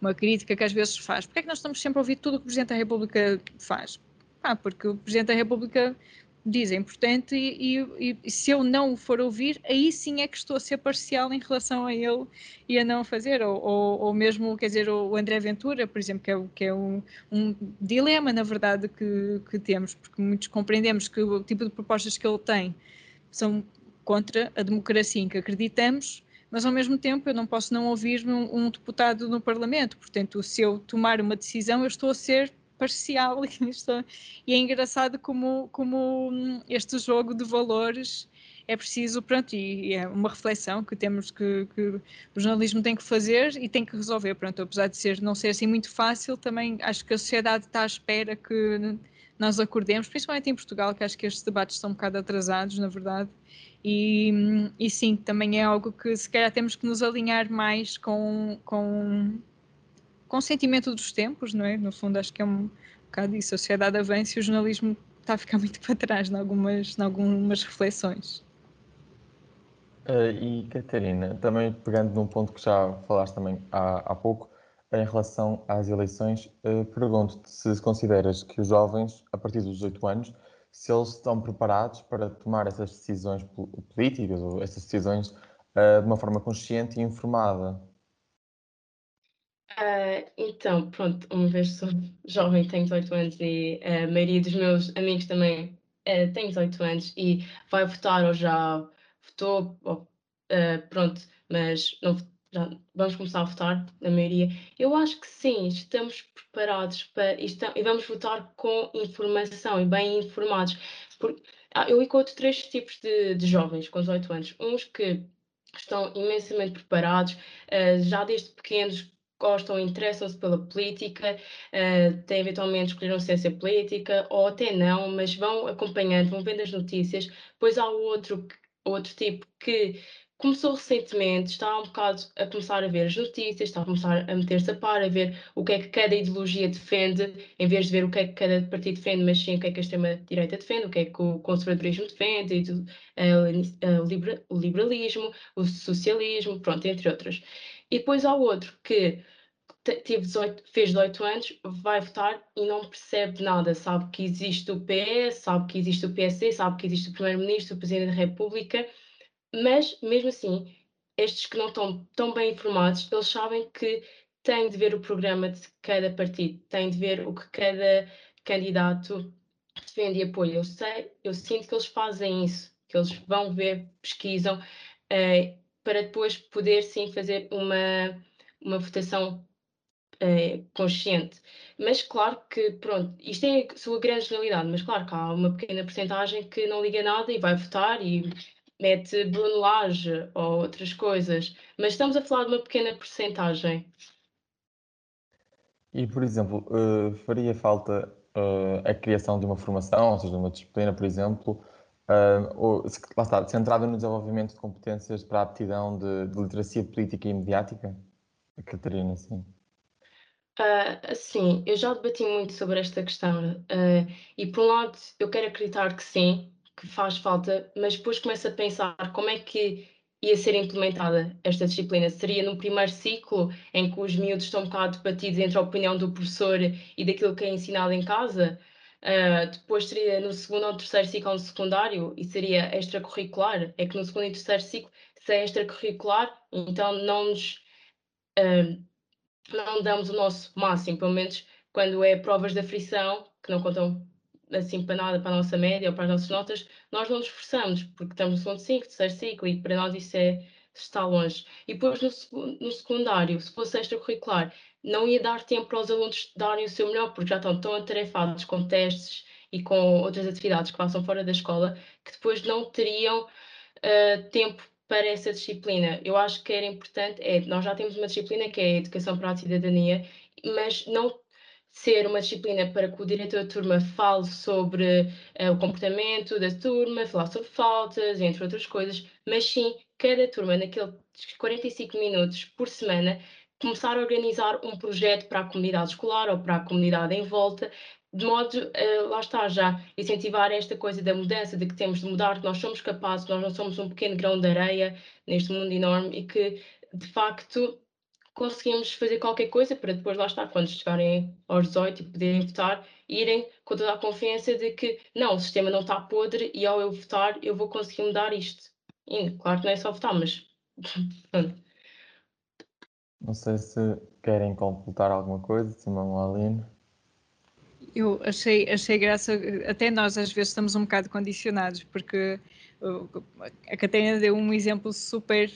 D: uma crítica que às vezes faz. Porquê é que nós estamos sempre a ouvir tudo o que o Presidente da República faz? Ah, porque o Presidente da República diz é importante e, e, e, se eu não o for ouvir, aí sim é que estou a ser parcial em relação a ele e a não fazer, ou, ou, ou mesmo, quer dizer, o André Ventura, por exemplo, que é, que é um, um, dilema, na verdade, que, que temos, porque muitos compreendemos que o tipo de propostas que ele tem são contra a democracia em que acreditamos, mas ao mesmo tempo eu não posso não ouvir um, um deputado no Parlamento, portanto, se eu tomar uma decisão, eu estou a ser parcial e é engraçado como, como hum, este jogo de valores é preciso, pronto, e, é uma reflexão que temos que, que, o jornalismo tem que fazer e tem que resolver, pronto, apesar de ser, não ser assim muito fácil, também acho que a sociedade está à espera que nós acordemos, principalmente em Portugal, que acho que estes debates estão um bocado atrasados, na verdade, e, hum, e sim, também é algo que se calhar temos que nos alinhar mais com, com com o sentimento dos tempos, não é? No fundo, acho que é um bocado isso. A sociedade avança e o jornalismo está a ficar muito para trás em algumas, em algumas reflexões.
A: Uh, e Catarina, também pegando num ponto que já falaste também há, há pouco, em relação às eleições, uh, pergunto-te se consideras que os jovens, a partir dos 18 anos, se eles estão preparados para tomar essas decisões políticas ou essas decisões uh, de uma forma consciente e informada.
B: Uh, então, pronto, uma vez sou jovem, tenho 18 anos e a maioria dos meus amigos também uh, tem 18 anos e vai votar ou já votou, ou, uh, pronto, mas não, já vamos começar a votar, na maioria. Eu acho que sim, estamos preparados para e vamos votar com informação e bem informados. Por, ah, eu encontro três tipos de, de jovens com 18 anos. Uns que estão imensamente preparados, uh, já desde pequenos gostam, interessam-se pela política, uh, têm eventualmente escolheram ciência política, ou até não, mas vão acompanhando, vão vendo as notícias. Depois há outro, outro tipo que começou recentemente, está um bocado a começar a ver as notícias, está a começar a meter-se a par, a ver o que é que cada ideologia defende, em vez de ver o que é que cada partido defende, mas sim o que é que a extrema-direita defende, o que é que o conservadorismo defende, o liberalismo, o socialismo, pronto, entre outros. E depois há outro que teve 18, fez 18 anos, vai votar e não percebe nada. Sabe que existe o PS, sabe que existe o PSD, sabe que existe o Primeiro-Ministro, o Presidente da República, mas mesmo assim, estes que não estão tão bem informados, eles sabem que têm de ver o programa de cada partido, têm de ver o que cada candidato defende e apoia. Eu sei, eu sinto que eles fazem isso, que eles vão ver, pesquisam, uh, para depois poder sim fazer uma, uma votação é, consciente. Mas claro que, pronto, isto é a sua grande generalidade, mas claro que há uma pequena porcentagem que não liga nada e vai votar e mete Bruno Lage ou outras coisas. Mas estamos a falar de uma pequena porcentagem.
A: E, por exemplo, uh, faria falta uh, a criação de uma formação, ou seja, de uma disciplina, por exemplo, uh, ou, lá está, centrada no desenvolvimento de competências para a aptidão de, de literacia política e mediática? Catarina, sim.
B: Uh, sim, eu já debati muito sobre esta questão uh, e por um lado eu quero acreditar que sim, que faz falta, mas depois começo a pensar como é que ia ser implementada esta disciplina. Seria no primeiro ciclo em que os miúdos estão um bocado debatidos entre a opinião do professor e daquilo que é ensinado em casa? Uh, depois seria no segundo ou terceiro ciclo no secundário e seria extracurricular. É que no segundo e terceiro ciclo, se é extracurricular, então não nos não damos o nosso máximo, pelo menos quando é provas da frição, que não contam assim para nada, para a nossa média ou para as nossas notas, nós não nos esforçamos, porque estamos no segundo ciclo, terceiro ciclo, e para nós isso é, está longe. E depois no, no secundário, se fosse extracurricular, não ia dar tempo para os alunos darem o seu melhor, porque já estão tão atarefados com testes e com outras atividades que passam fora da escola, que depois não teriam uh, tempo para essa disciplina. Eu acho que era importante, é, nós já temos uma disciplina que é a Educação para a Cidadania, mas não ser uma disciplina para que o diretor da turma fale sobre uh, o comportamento da turma, falar sobre faltas, entre outras coisas, mas sim cada turma, naqueles 45 minutos por semana, começar a organizar um projeto para a comunidade escolar ou para a comunidade em volta, de modo, uh, lá está, já incentivar esta coisa da mudança, de que temos de mudar, que nós somos capazes, nós não somos um pequeno grão de areia neste mundo enorme e que, de facto, conseguimos fazer qualquer coisa para depois, lá estar, quando chegarem aos 18 e poderem votar, irem com toda a confiança de que, não, o sistema não está podre e ao eu votar eu vou conseguir mudar isto. E, claro que não é só votar, mas
A: Não sei se querem completar alguma coisa, Simão ou Aline.
D: Eu achei, achei graça, até nós às vezes estamos um bocado condicionados, porque a Catarina deu um exemplo super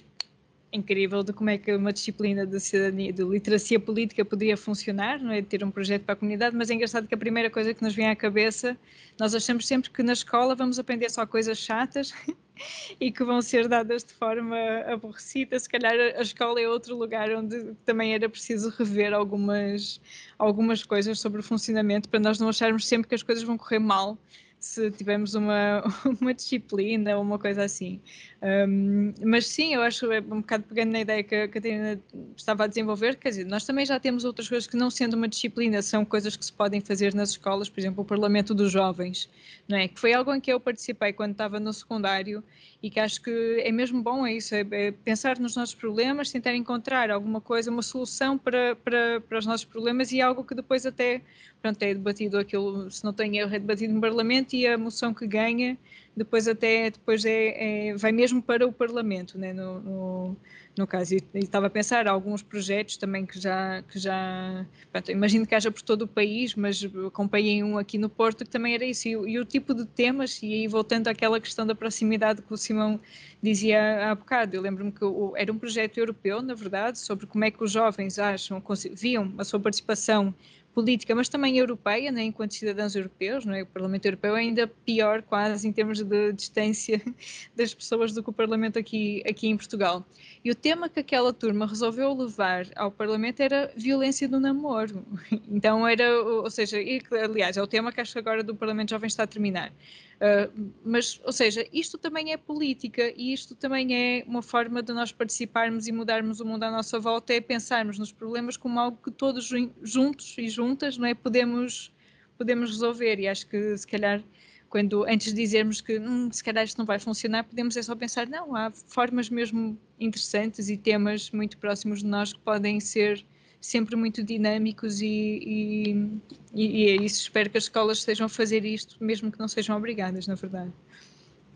D: incrível de como é que uma disciplina de cidadania, de literacia política poderia funcionar, não é? Ter um projeto para a comunidade, mas é engraçado que a primeira coisa que nos vem à cabeça, nós achamos sempre que na escola vamos aprender só coisas chatas e que vão ser dadas de forma aborrecida. Se calhar a escola é outro lugar onde também era preciso rever algumas, algumas coisas sobre o funcionamento para nós não acharmos sempre que as coisas vão correr mal se tivermos uma, uma disciplina ou uma coisa assim. Um, mas sim, eu acho, é um bocado pegando na ideia que a Catarina estava a desenvolver, quer dizer, nós também já temos outras coisas que não sendo uma disciplina, são coisas que se podem fazer nas escolas, por exemplo, o Parlamento dos Jovens, não é? Que foi algo em que eu participei quando estava no secundário e que acho que é mesmo bom é isso, é, é pensar nos nossos problemas, tentar encontrar alguma coisa, uma solução para, para, para os nossos problemas e algo que depois até, pronto, é debatido aquilo, se não tenho erro, é debatido no Parlamento e a moção que ganha depois até depois é, é vai mesmo para o Parlamento, né, no, no, no caso. E, e, estava a pensar alguns projetos também que já, que já pronto, imagino que haja por todo o país, mas acompanhei um aqui no Porto que também era isso. E, e, o tipo de temas, e aí voltando àquela questão da proximidade que o Simão dizia há bocado, eu lembro-me que o, era um projeto europeu, na verdade, sobre como é que os jovens acham, viam a sua participação política, mas também europeia, né, enquanto cidadãos europeus, não é? o Parlamento Europeu é ainda pior quase em termos de distância das pessoas do que o Parlamento aqui, aqui em Portugal. E o tema que aquela turma resolveu levar ao Parlamento era violência do namoro. Então era, ou seja, aliás, é o tema que acho que agora do Parlamento Jovem está a terminar. Uh, mas, ou seja, isto também é política e isto também é uma forma de nós participarmos e mudarmos o mundo à nossa volta, é pensarmos nos problemas como algo que todos juntos e juntas não é, podemos, podemos resolver. E acho que, se calhar, quando antes de dizermos que hum, se calhar isto não vai funcionar, podemos é só pensar, não, há formas mesmo interessantes e temas muito próximos de nós que podem ser sempre muito dinâmicos e, e, e, é isso. Espero que as escolas estejam a fazer isto, mesmo que não sejam obrigadas, na verdade.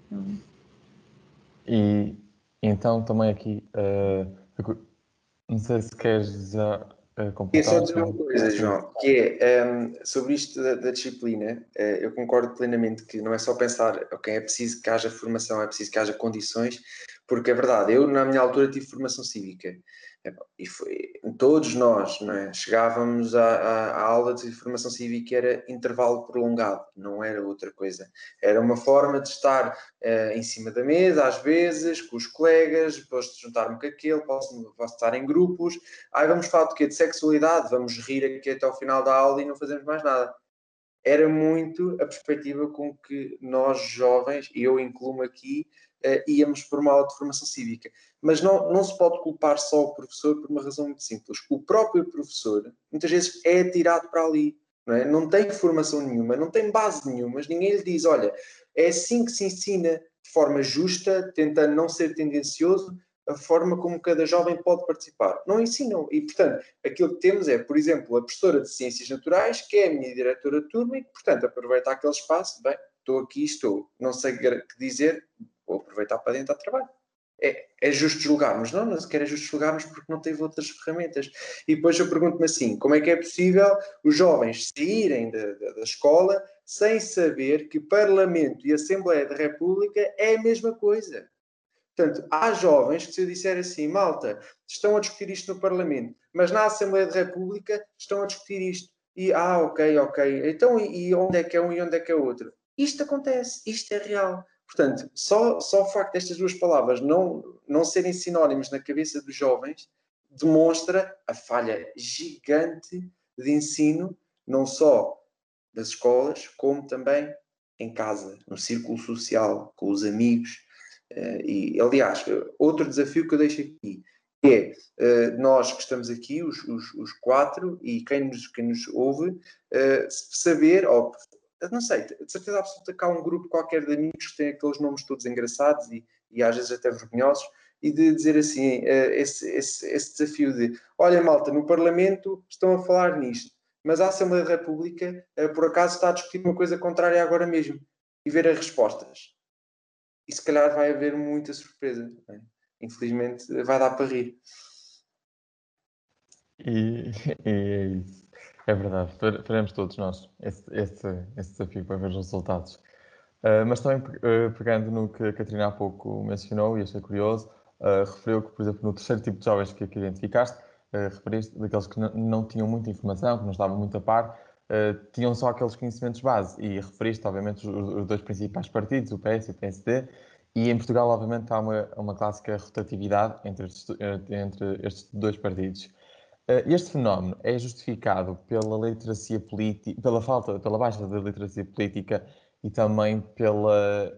A: Então... E então também aqui, uh, não sei se queres já uh, completar.
C: só dizer uma coisa, João, que é um, ehm, sobre isto da, da disciplina, uh, eu concordo plenamente que não é só pensar, ok, é preciso que haja formação, é preciso que haja condições, porque é verdade, eu na minha altura tive formação cívica e foi, todos nós é? chegávamos à, à, aula de formação cívica era intervalo prolongado, não era outra coisa. Era uma forma de estar uh, em cima da mesa, às vezes, com os colegas, de juntar-me com aquele, posso, posso estar em grupos. Aí vamos falar de quê? De sexualidade, vamos rir aqui até ao final da aula e não fazemos mais nada. Era muito a perspectiva com que nós jovens, e eu incluo aqui, uh, íamos por uma formação cívica mas não, não se pode culpar só o professor por uma razão muito simples. O próprio professor, muitas vezes, é tirado para ali. Não, é? não tem formação nenhuma, não tem base nenhuma, mas ninguém lhe diz: olha, é assim que se ensina de forma justa, tentando não ser tendencioso, a forma como cada jovem pode participar. Não ensinam. E, portanto, aquilo que temos é, por exemplo, a professora de Ciências Naturais, que é a minha diretora de turma e portanto, aproveita aquele espaço, bem, estou aqui, estou, não sei o que dizer, vou aproveitar para do trabalho é, é justo julgarmos. Não, não sequer é justo julgarmos porque não teve outras ferramentas. E depois eu pergunto-me assim: como é que é possível os jovens saírem da, da, da escola sem saber que Parlamento e Assembleia da República é a mesma coisa. Portanto, há jovens que se eu disser assim, malta, estão a discutir isto no Parlamento, mas na Assembleia da República estão a discutir isto. E, ah, ok, ok. Então, e, e onde é que é um e onde é que é outro? Isto acontece, isto é real. Portanto, só, só o facto destas duas palavras não, não serem sinónimos na cabeça dos jovens demonstra a falha gigante de ensino, não só das escolas, como também em casa, no círculo social, com os amigos. Eh, e, aliás, outro desafio que eu deixo aqui é eh, nós que estamos aqui, os, os, os quatro, e quem nos, quem nos ouve, eh, saber, ou não sei, de certeza absoluta que há um grupo qualquer de amigos que tem aqueles nomes todos engraçados e, e às vezes até vergonhosos, e de dizer assim, esse, esse, esse desafio de, olha malta, no Parlamento estão a falar nisto, mas a Assembleia da República, eh, por acaso, está a discutir uma coisa contrária agora mesmo e ver as respostas. E se calhar vai haver muita surpresa. É? Infelizmente, vai dar para rir.
A: E, e é isso. É verdade, faremos todos nós esse, esse, esse desafio para ver os resultados. Uh, mas também uh, pegando no que a Catarina há pouco mencionou, e achei curioso, uh, referiu que, por exemplo, no terceiro tipo de jovens que aqui identificaste, referiste, daqueles que não tinham muita informação, que não estavam muito a par, tinham só aqueles conhecimentos base. E referiste, obviamente, os, os, dois principais partidos, o PS e o PSD. E em Portugal, obviamente, há uma, uma clássica rotatividade entre estes, entre estes dois partidos. Este fenómeno é justificado pela literacia política, pela falta, pela baixa da literacia política e também pela.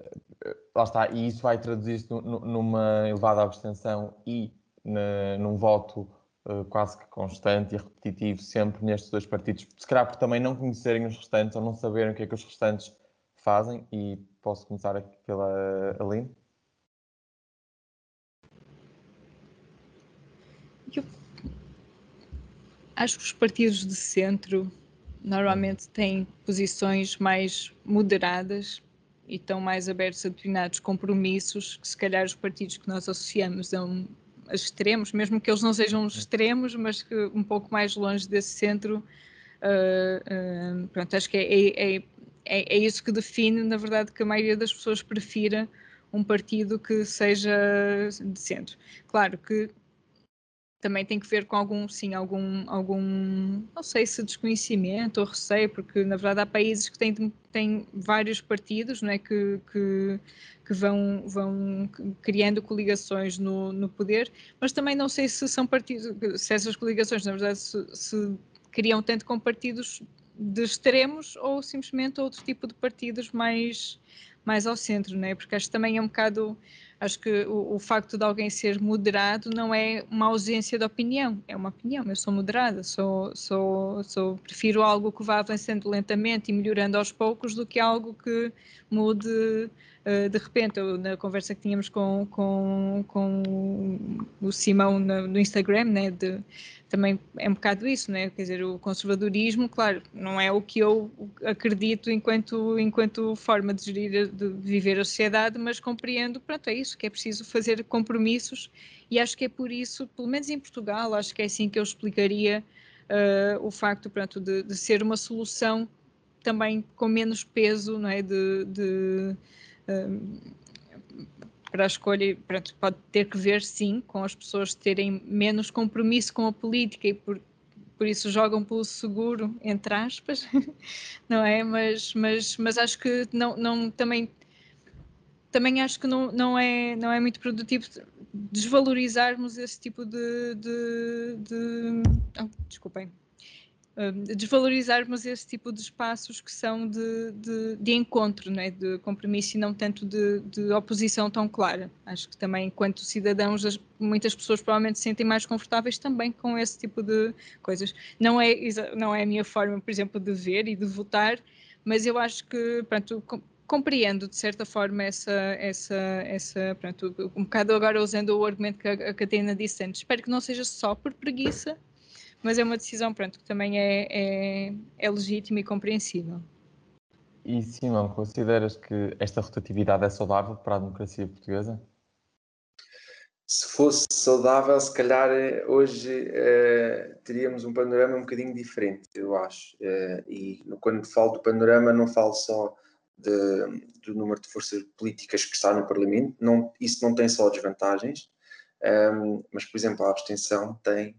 A: Lá está, e isso vai traduzir-se numa elevada abstenção e num voto uh, quase que constante e repetitivo sempre nestes dois partidos, se calhar por também não conhecerem os restantes ou não saberem o que é que os restantes fazem. E posso começar aqui pela Aline?
D: Eu acho que os partidos de centro normalmente têm posições mais moderadas e estão mais abertos a determinados compromissos que se calhar os partidos que nós associamos a um extremos, mesmo que eles não sejam extremos, mas que um pouco mais longe desse centro. Uh, uh, pronto, acho que é, é, é, é, isso que define, na verdade, que a maioria das pessoas prefira um partido que seja de centro. Claro que também tem que ver com algum, sim, algum, algum, não sei se desconhecimento ou receio, porque na verdade há países que têm, têm vários partidos, não é, que, que, que vão, vão criando coligações no, no poder, mas também não sei se são partidos, se essas coligações na verdade se, se criam tanto com partidos de extremos ou simplesmente outro tipo de partidos mais, mais ao centro, não é? Porque acho que também é um bocado Acho que o, o, facto de alguém ser moderado não é uma ausência de opinião, é uma opinião. Eu sou moderada, sou, sou, sou, prefiro algo que vá avançando lentamente e melhorando aos poucos do que algo que mude uh, de repente. Eu, na conversa que tínhamos com, com, com o Simão no, no Instagram, né, de, também é um bocado isso, né? Quer dizer, o conservadorismo, claro, não é o que eu acredito enquanto, enquanto forma de gerir, de viver a sociedade, mas compreendo, pronto, é isso, que é preciso fazer compromissos e acho que é por isso, pelo menos em Portugal, acho que é assim que eu explicaria uh, o facto, pronto, de, de, ser uma solução também com menos peso, não é? De, de uh, para a escolha, pode ter que ver sim com as pessoas terem menos compromisso com a política e por, por isso jogam pelo seguro, entre aspas, não é? Mas, mas, mas acho que não, não também também acho que não, não, é, não é muito produtivo desvalorizarmos esse tipo de. de, de... Oh, desculpem, desvalorizarmos esse tipo de espaços que são de, de, de encontro, né? de compromisso e não tanto de, de, oposição tão clara. Acho que também, enquanto cidadãos, as, muitas pessoas provavelmente se sentem mais confortáveis também com esse tipo de coisas. Não é, não é a minha forma, por exemplo, de ver e de votar, mas eu acho que, pronto, compreendo de certa forma essa, essa, essa pronto, um bocado agora usando o argumento que a, a Catarina disse antes, espero que não seja só por preguiça, mas é uma decisão pronto, que também é, é, é legítima e compreensível.
A: E Simão, consideras que esta rotatividade é saudável para a democracia portuguesa?
C: se fosse saudável, se calhar eh, hoje uh, teríamos um panorama um bocadinho diferente, eu acho. Uh, e quando falo do panorama, não falo só de, do número de forças políticas que está no Parlamento, não, isso não tem só desvantagens, um, mas, por exemplo, a abstenção tem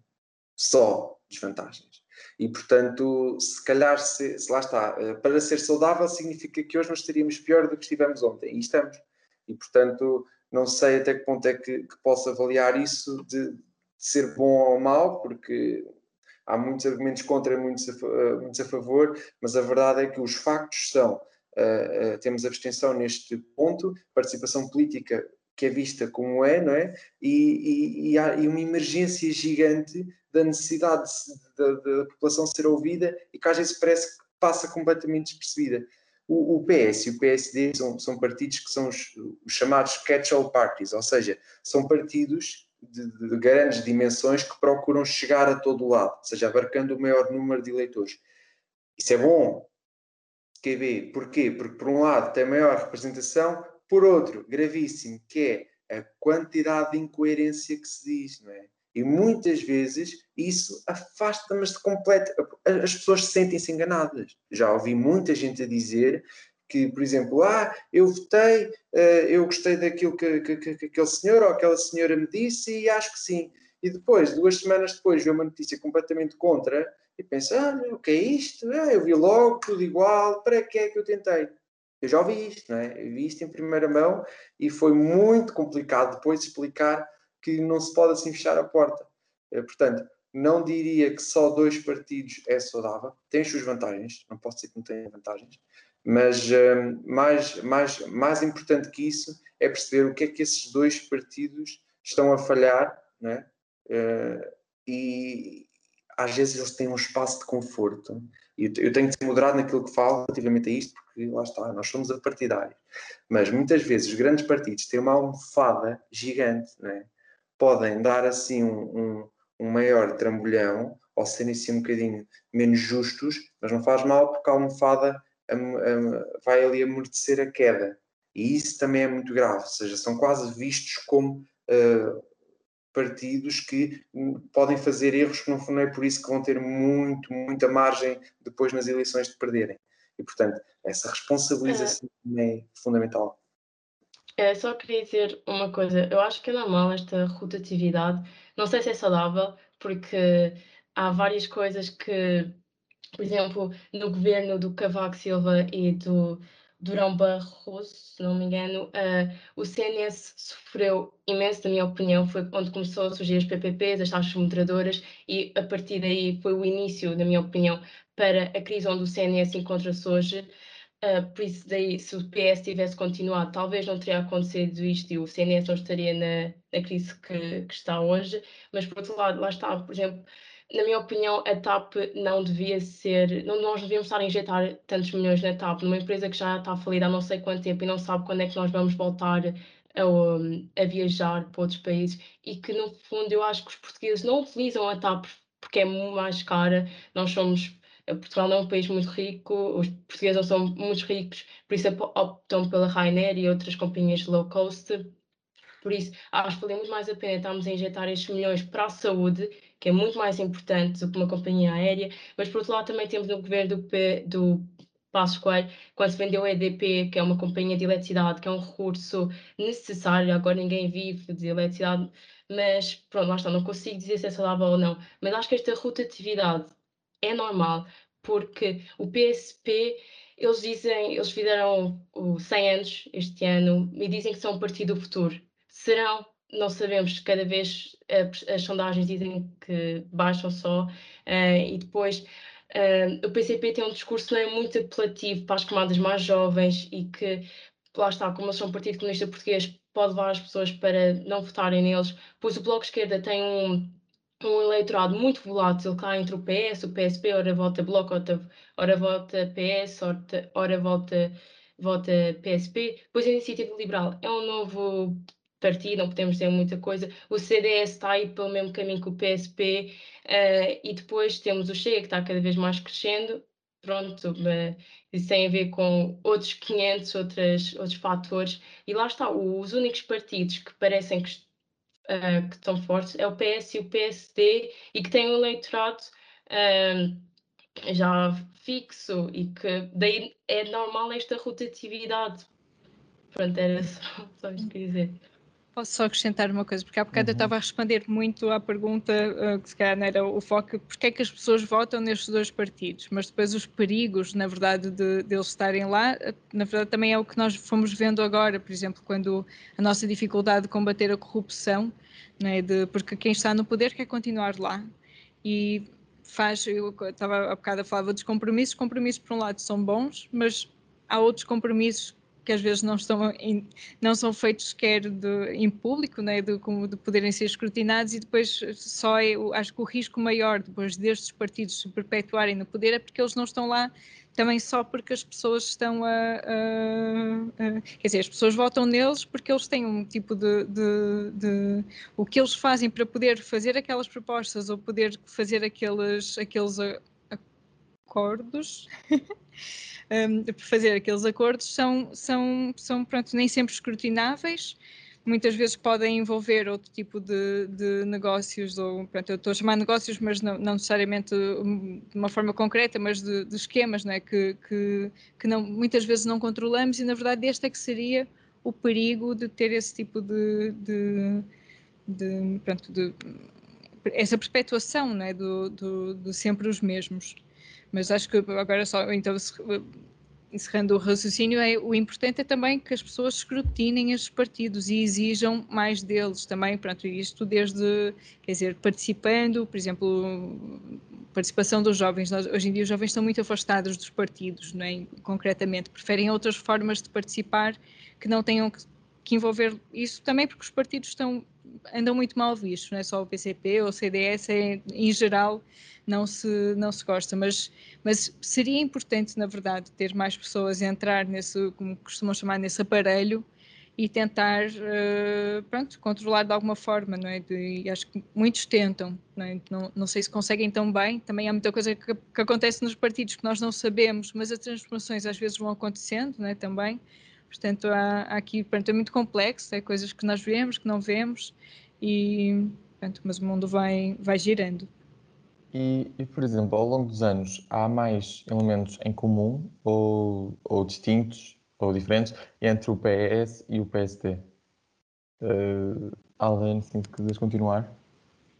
C: só desvantagens. E, portanto, se calhar, se, se lá está, uh, para ser saudável significa que hoje nós estaríamos pior do que estivemos ontem, e estamos. E, portanto, não sei até que ponto é que, que posso avaliar isso de, de, ser bom ou mau, porque há muitos argumentos contra e muitos, a, muitos a favor, mas a verdade é que os factos são, uh, uh, temos abstenção neste ponto, participação política que é vista como é, não é? E, e, e há e uma emergência gigante da necessidade da população ser ouvida e que às vezes parece que passa completamente despercebida. O, o PS e o PSD são, são partidos que são os, os chamados catch-all parties, ou seja, são partidos de, de, grandes dimensões que procuram chegar a todo lado, ou seja, abarcando o maior número de eleitores. Isso é bom, QB. Porquê? Porque, por um lado, tem maior representação, por outro, gravíssimo, que é a quantidade de incoerência que se diz, não é? E muitas vezes isso afasta-mas de completo. As pessoas sentem-se enganadas. Já ouvi muita gente a dizer que, por exemplo, ah, eu votei, eh, eu gostei daquilo que, que, que, aquele senhor ou aquela senhora me disse e acho que sim. E depois, duas semanas depois, vê uma notícia completamente contra e pensa, ah, o que é isto? Ah, eu vi logo, tudo igual, para que é que eu tentei? Eu já ouvi isto, não é? Eu vi isto em primeira mão e foi muito complicado depois explicar que não se pode assim fechar a porta. Eh, portanto, não diria que só dois partidos é saudável, tem as suas vantagens, não posso dizer que não tem vantagens, mas ehm, mais, mais, mais importante que isso é perceber o que é que esses dois partidos estão a falhar, né? e às vezes eles têm um espaço de conforto. E eu tenho que ser moderado naquilo que falo relativamente a isto, porque lá está, nós somos partidários. Mas muitas vezes os grandes partidos têm uma almofada gigante, né? podem dar assim um, um, um maior trambolhão ou serem assim um bocadinho menos justos, mas não faz mal porque a almofada vai ali amortecer a queda. E isso também é muito grave, ou seja, são quase vistos como uh, partidos que podem fazer erros que não, não é por isso que vão ter muito, muita margem depois nas eleições de perderem. E, portanto, essa responsabilização é, é fundamental.
B: É, só queria dizer uma coisa. Eu acho que é normal esta rotatividade. Não sei se é saudável, porque há várias coisas que, por exemplo, no governo do Cavaco Silva e do Durão Barroso, se não me engano, uh, o CNS sofreu imenso, na minha opinião, foi onde começou a surgir as PPPs, as taxas moderadoras, e a partir daí foi o início, na minha opinião, para a crise onde o CNS encontra-se hoje. Uh, por isso, daí, se o PS tivesse continuado, talvez não teria acontecido isto e o CNS não estaria na, na crise que, que, está hoje. Mas, por outro lado, lá está, por exemplo, na minha opinião, a TAP não devia ser. Não, nós devíamos estar a injetar tantos milhões na TAP, numa empresa que já está falida há não sei quanto tempo e não sabe quando é que nós vamos voltar a, a viajar para outros países e que, no fundo, eu acho que os portugueses não utilizam a TAP porque é mais cara. Nós somos Portugal não é um país muito rico, os portugueses não são muito ricos, por isso optam pela Ryanair e outras companhias low cost. Por isso, acho que vale muito mais a pena estarmos a injetar estes milhões para a saúde, que é muito mais importante do que uma companhia aérea, mas por outro lado também temos no governo do, do Passos Coelho, quando se vendeu a EDP, que é uma companhia de eletricidade, que é um recurso necessário, agora ninguém vive de eletricidade, mas pronto, lá está, não consigo dizer se é saudável ou não, mas acho que esta rotatividade é normal, porque o PSP, eles dizem, eles fizeram 100 anos este ano e dizem que são o partido do futuro. Serão? Não sabemos, cada vez as sondagens dizem que baixam só, uh, e depois uh, o PCP tem um discurso é muito apelativo para as camadas mais jovens e que, lá está, como eles são um partido comunista português, pode levar as pessoas para não votarem neles, pois o Bloco de Esquerda tem um um eleitorado muito volátil cá entre o PS, o PSP, ora vota Bloco, ora, ora vota PS, ora, ora vota, vota PSP. Depois a Iniciativa Liberal é um novo partido, não podemos dizer muita coisa. O CDS está aí pelo mesmo caminho que o PSP. Uh, eh, e depois temos o Chega, que está cada vez mais crescendo. Pronto, uh, isso tem a ver com outros 500, outras, outros fatores. E lá está, os únicos partidos que parecem que uh, que estão fortes é o PS e o PSD e que têm um eleitorado uh, já fixo e que daí é normal esta rotatividade. Pronto, era só, só isto que dizer.
D: Posso só acrescentar uma coisa, porque há bocado uhum. eu estava a responder muito à pergunta, uh, que se calhar não era o foco, porque é que as pessoas votam nestes dois partidos, mas depois os perigos, na verdade, de, de eles estarem lá, na verdade também é o que nós fomos vendo agora, por exemplo, quando a nossa dificuldade de combater a corrupção, né, de, porque quem está no poder quer continuar lá, e faz, eu estava há bocado a falar dos compromissos, compromissos por um lado são bons, mas há outros compromissos que às vezes não, estão em, não são feitos sequer de, em público, né, de, de poderem ser escrutinados e depois só é, acho que o risco maior depois destes partidos se perpetuarem no poder é porque eles não estão lá também só porque as pessoas estão a, a, a, quer dizer, as pessoas votam neles porque eles têm um tipo de, de, de, o que eles fazem para poder fazer aquelas propostas ou poder fazer aqueles, aqueles acordos um, fazer aqueles acordos são, são, são pronto, nem sempre escrutináveis, muitas vezes podem envolver outro tipo de, de negócios, ou pronto, eu estou a chamar negócios, mas não, não necessariamente de uma forma concreta, mas de, de esquemas né, que, que, que não, muitas vezes não controlamos, e na verdade este é que seria o perigo de ter esse tipo de, de, de, pronto, de essa perpetuação né, do, do, do sempre os mesmos. Mas acho que agora só, então, encerrando o raciocínio, é, o importante é também que as pessoas escrutinem estes partidos e exijam mais deles também, pronto, isto desde, quer dizer, participando, por exemplo, participação dos jovens, hoje em dia os jovens estão muito afastados dos partidos, não é? concretamente, preferem outras formas de participar que não tenham que, que envolver isso também porque os partidos estão, andam muito mal vistos, não é só o PCP ou o CDS, é, em geral, não se, não se gosta, mas, mas seria importante, na verdade, ter mais pessoas a entrar nesse, como costumam chamar, nesse aparelho e tentar, uh, pronto, controlar de alguma forma, não é? E acho que muitos tentam, não, é? não, não, sei se conseguem tão bem, também há muita coisa que, que, acontece nos partidos que nós não sabemos, mas as transformações às vezes vão acontecendo, não é? Também, portanto, há, há aqui, pronto, é muito complexo, é coisas que nós vemos, que não vemos, e, pronto, mas o mundo vai, vai girando.
A: E, e, por exemplo, ao longo dos anos, há mais elementos em comum ou, ou distintos ou diferentes entre o PS e o PSD? Uh, Além, sim, que queres continuar?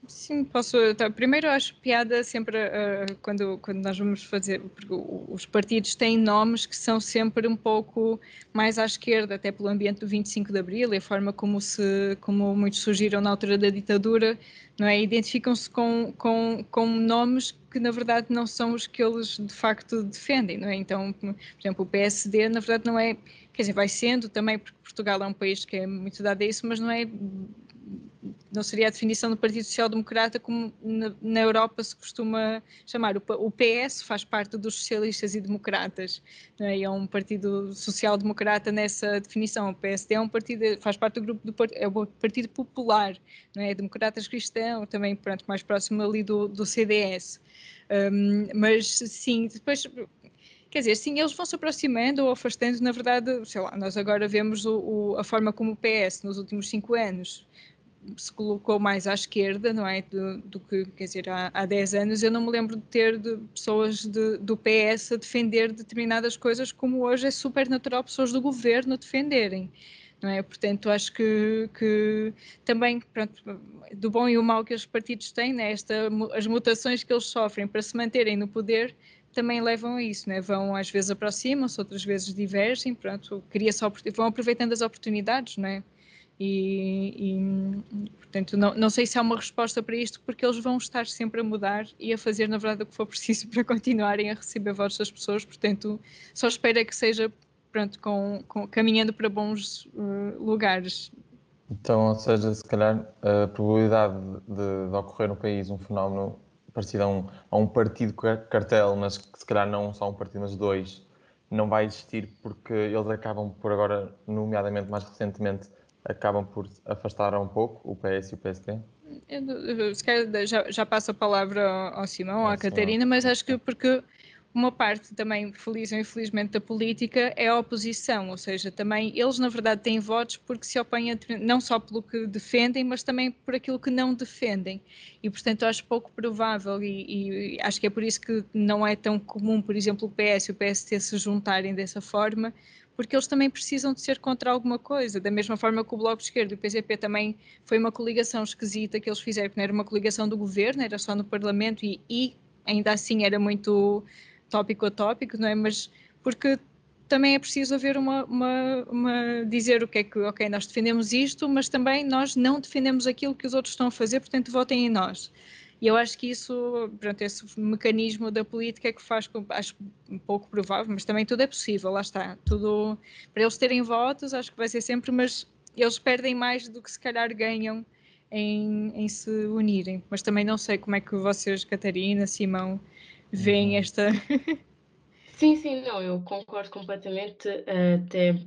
D: Sim, posso. Tá, primeiro, acho piada sempre uh, quando, quando nós vamos fazer. Porque os partidos têm nomes que são sempre um pouco mais à esquerda, até pelo ambiente do 25 de Abril e a forma como, se, como muitos surgiram na altura da ditadura, não é? Identificam-se com, com, com nomes que na verdade não são os que eles de facto defendem, não é? Então, por exemplo, o PSD, na verdade, não é. Quer dizer, vai sendo também, porque Portugal é um país que é muito dado a isso, mas não é não seria a definição do Partido Social Democrata como na, na Europa se costuma chamar. O, o, PS faz parte dos socialistas e democratas, é? é? um partido social-democrata nessa definição. O PSD é um partido, faz parte do grupo do é o Partido Popular, não é? Democratas Cristão, também pronto, mais próximo ali do, do CDS. Um, mas sim, depois quer dizer, sim, eles vão se aproximando ou afastando, na verdade, sei lá, nós agora vemos o, o, a forma como o PS nos últimos cinco anos se colocou mais à esquerda, não é? Do, do que, quer dizer, há, há 10 anos eu não me lembro de ter de pessoas de, do PS a defender determinadas coisas, como hoje é super natural pessoas do governo defenderem. Não é? Portanto, acho que, que também, pronto, do bom e o mau que os partidos têm, né? Esta, as mutações que eles sofrem para se manterem no poder, também levam a isso, né? vão às vezes aproximam-se, outras vezes divergem, pronto, cria vão aproveitando as oportunidades, não é? E, e, portanto, não, não sei se há uma resposta para isto, porque eles vão estar sempre a mudar e a fazer, na verdade, o que for preciso para continuarem a receber votos das pessoas. Portanto, só espero é que seja pronto, com, com caminhando para bons uh, lugares.
A: Então, ou seja, se calhar a probabilidade de, de ocorrer no país um fenómeno parecido a um, a um partido cartel, mas que se calhar não só um partido, mas dois, não vai existir porque eles acabam por agora, nomeadamente mais recentemente, acabam por afastar um pouco o PS e o PSD?
D: Eu, se calhar já, já passo a palavra ao Simão, à Catarina, mas acho que porque uma parte também, feliz ou infelizmente, da política é a oposição, ou seja, também eles na verdade têm votos porque se opõem a, não só pelo que defendem, mas também por aquilo que não defendem. E portanto acho pouco provável e, e acho que é por isso que não é tão comum, por exemplo, o PS e o PST se juntarem dessa forma, porque eles também precisam de ser contra alguma coisa, da mesma forma que o Bloco de Esquerda e o PCP também foi uma coligação esquisita que eles fizeram, que não era uma coligação do governo, era só no Parlamento e, e ainda assim era muito tópico a tópico, não é? Mas porque também é preciso haver uma, uma, uma, dizer o que é que, ok, nós defendemos isto, mas também nós não defendemos aquilo que os outros estão a fazer, portanto votem em nós. E eu acho que isso, pronto, esse mecanismo da política é que faz, acho um pouco provável, mas também tudo é possível, lá está. Tudo, para eles terem votos, acho que vai ser sempre, mas eles perdem mais do que se calhar ganham em, em se unirem. Mas também não sei como é que vocês, Catarina, Simão, veem uhum. esta.
B: sim, sim, não, eu concordo completamente. Até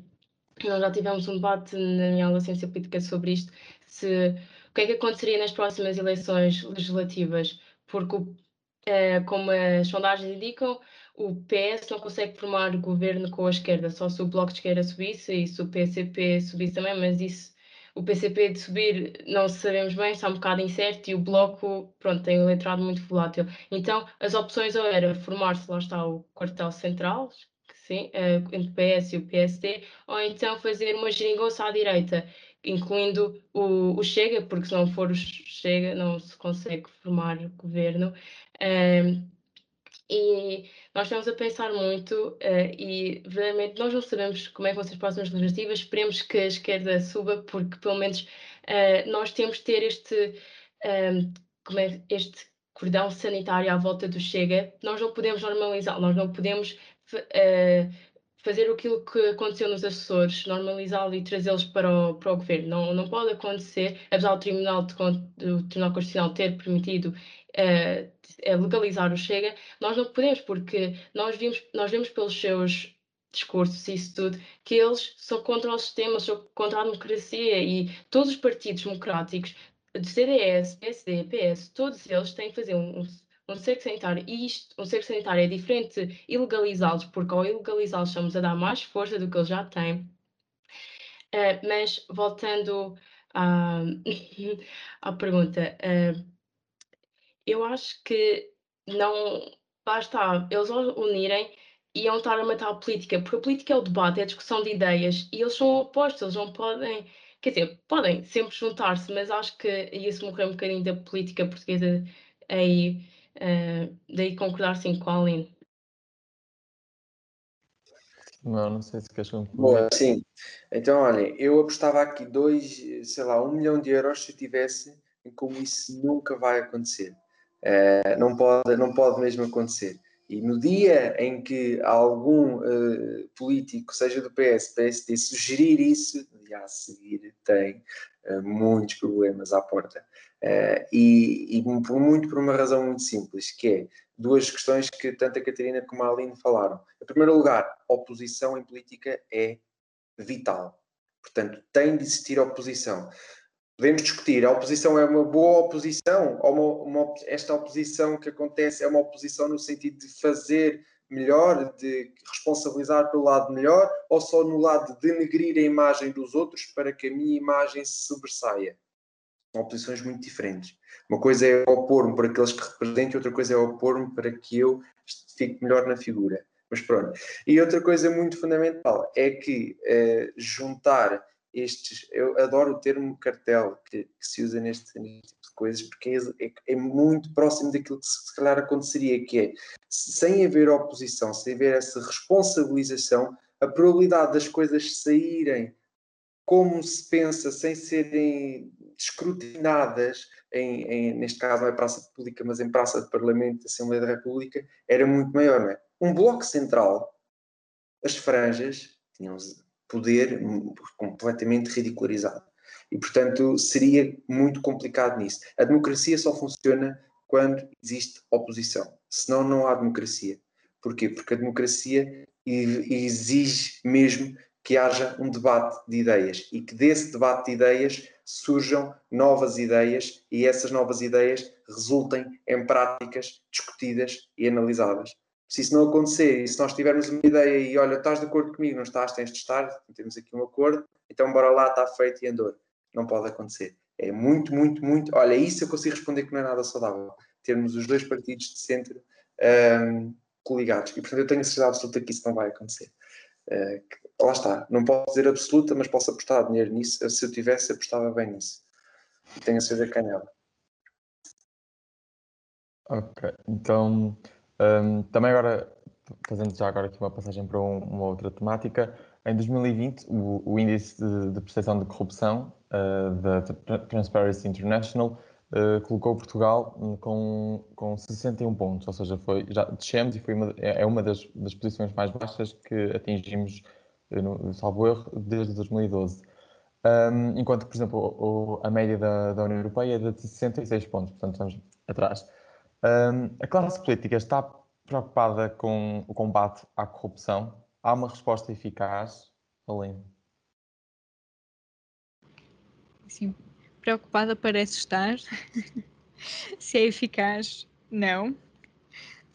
B: nós já tivemos um debate na minha aula de ciência política sobre isto, se que é que aconteceria nas próximas eleições legislativas, porque, uh, como as sondagens indicam, o PS não consegue formar governo com a esquerda, só se o Bloco de Esquerda subisse e se o PCP subisse também, mas isso o PCP de subir não sabemos bem, está um bocado incerto e o Bloco, pronto, tem um eleitorado muito volátil. Então, as opções ou era formar-se, lá está, o quartel central, sim, uh, entre o PS e o PSD, ou então fazer uma geringonça à direita, incluindo o, o Chega, porque se não for o Chega não se consegue formar governo. E nós estamos a pensar muito uh, e realmente nós não sabemos como é que vão ser as próximas legislativas, esperemos que a esquerda suba, porque pelo menos uh, nós temos de ter este, um, como é, este cordão sanitário à volta do Chega, nós não podemos normalizar, nós não podemos uh, fazer aquilo que aconteceu nos Açores, normalizá-lo e trazê-los para o, para o governo. Não, não pode acontecer, apesar do Tribunal, de, do Tribunal Constitucional ter permitido uh, legalizar o Chega, nós não podemos, porque nós vimos, nós vemos pelos seus discursos e isso tudo, que eles são contra o sistema, são contra a democracia e todos os partidos democráticos, de CDS, PSD, PS, todos eles têm que fazer um cerco sanitário e isto, um cerco sanitário é diferente de ilegalizá-los, porque ao ilegalizá-los estamos a dar mais força do que eles já têm. Uh, mas voltando à, à pergunta, uh, eu acho que não basta eles unirem iam estar a matar a política, porque a política é o debate, é a discussão de ideias e eles são opostos, eles não podem, quer dizer, podem sempre juntar-se, mas acho que ia-se morrer um bocadinho da política portuguesa aí, uh, daí concordar sim com a Aline.
A: Não, não sei se queres concluir.
C: Sim. Então, olhem, eu apostava aqui dois, sei lá, um milhão de euros se eu tivesse, em como isso nunca vai acontecer. Uh, não, pode, não pode mesmo acontecer. E no dia em que algum uh, político, seja do PS, PSD, sugerir isso, no dia a seguir tem uh, muitos problemas à porta. E, e por, muito por uma razão muito simples, que é duas questões que tanto a Catarina como a Aline falaram. Em primeiro lugar, oposição em política é vital. Portanto, tem de existir oposição podemos discutir, a oposição é uma boa oposição, ou uma, uma, esta oposição que acontece é uma oposição no sentido de fazer melhor, de responsabilizar pelo lado melhor, ou só no lado de denegrir a imagem dos outros para que a minha imagem se sobressaia. São oposições muito diferentes. Uma coisa é opor-me por aqueles que representam, outra coisa é opor-me para que eu fique melhor na figura. Mas pronto. E outra coisa muito fundamental é que eh, juntar estes, eu adoro o termo cartel que, que se usa neste, neste, tipo de coisas, porque é, é, é, muito próximo daquilo que se calhar aconteceria, que é, sem haver oposição, sem haver essa responsabilização, a probabilidade das coisas saírem como se pensa, sem serem escrutinadas, em, em, neste caso não é praça pública, mas em praça de Parlamento, Assembleia da República, era muito maior, não é? Um bloco central, as franjas, tinham poder completamente ridicularizado. E, portanto, seria muito complicado nisso. A democracia só funciona quando existe oposição. Senão, não há democracia. Porquê? Porque a democracia exige mesmo que haja um debate de ideias e que desse debate de ideias surjam novas ideias e essas novas ideias resultem em práticas discutidas e analisadas. Se isso não acontecer, e se nós tivermos uma ideia e olha, estás de acordo comigo, não estás, tens de estar, temos aqui um acordo, então bora lá, está feito e andou. Não pode acontecer. É muito, muito, muito. Olha, isso eu consigo responder que não é nada saudável. Termos os dois partidos de centro um, coligados. E portanto eu tenho a certeza absoluta que isso não vai acontecer. Uh, lá está. Não posso dizer absoluta, mas posso apostar dinheiro nisso. Se eu tivesse, apostava bem nisso. E tenho a certeza que nela.
A: Ok, então um, também agora, fazendo já agora aqui uma passagem para um, uma outra temática, em 2020 o, o índice de, de, percepção de corrupção uh, da Transparency International uh, colocou Portugal com, com 61 pontos, ou seja, foi, já descemos e foi uma, é, é uma das, das posições mais baixas que atingimos, uh, no, salvo erro, desde 2012. Um, enquanto por exemplo, o, a média da, da União Europeia é de 66 pontos, portanto estamos atrás. Um, a classe política está preocupada com o combate à corrupção? Há uma resposta eficaz, Aline?
D: Sim, preocupada parece estar. Se é eficaz, não.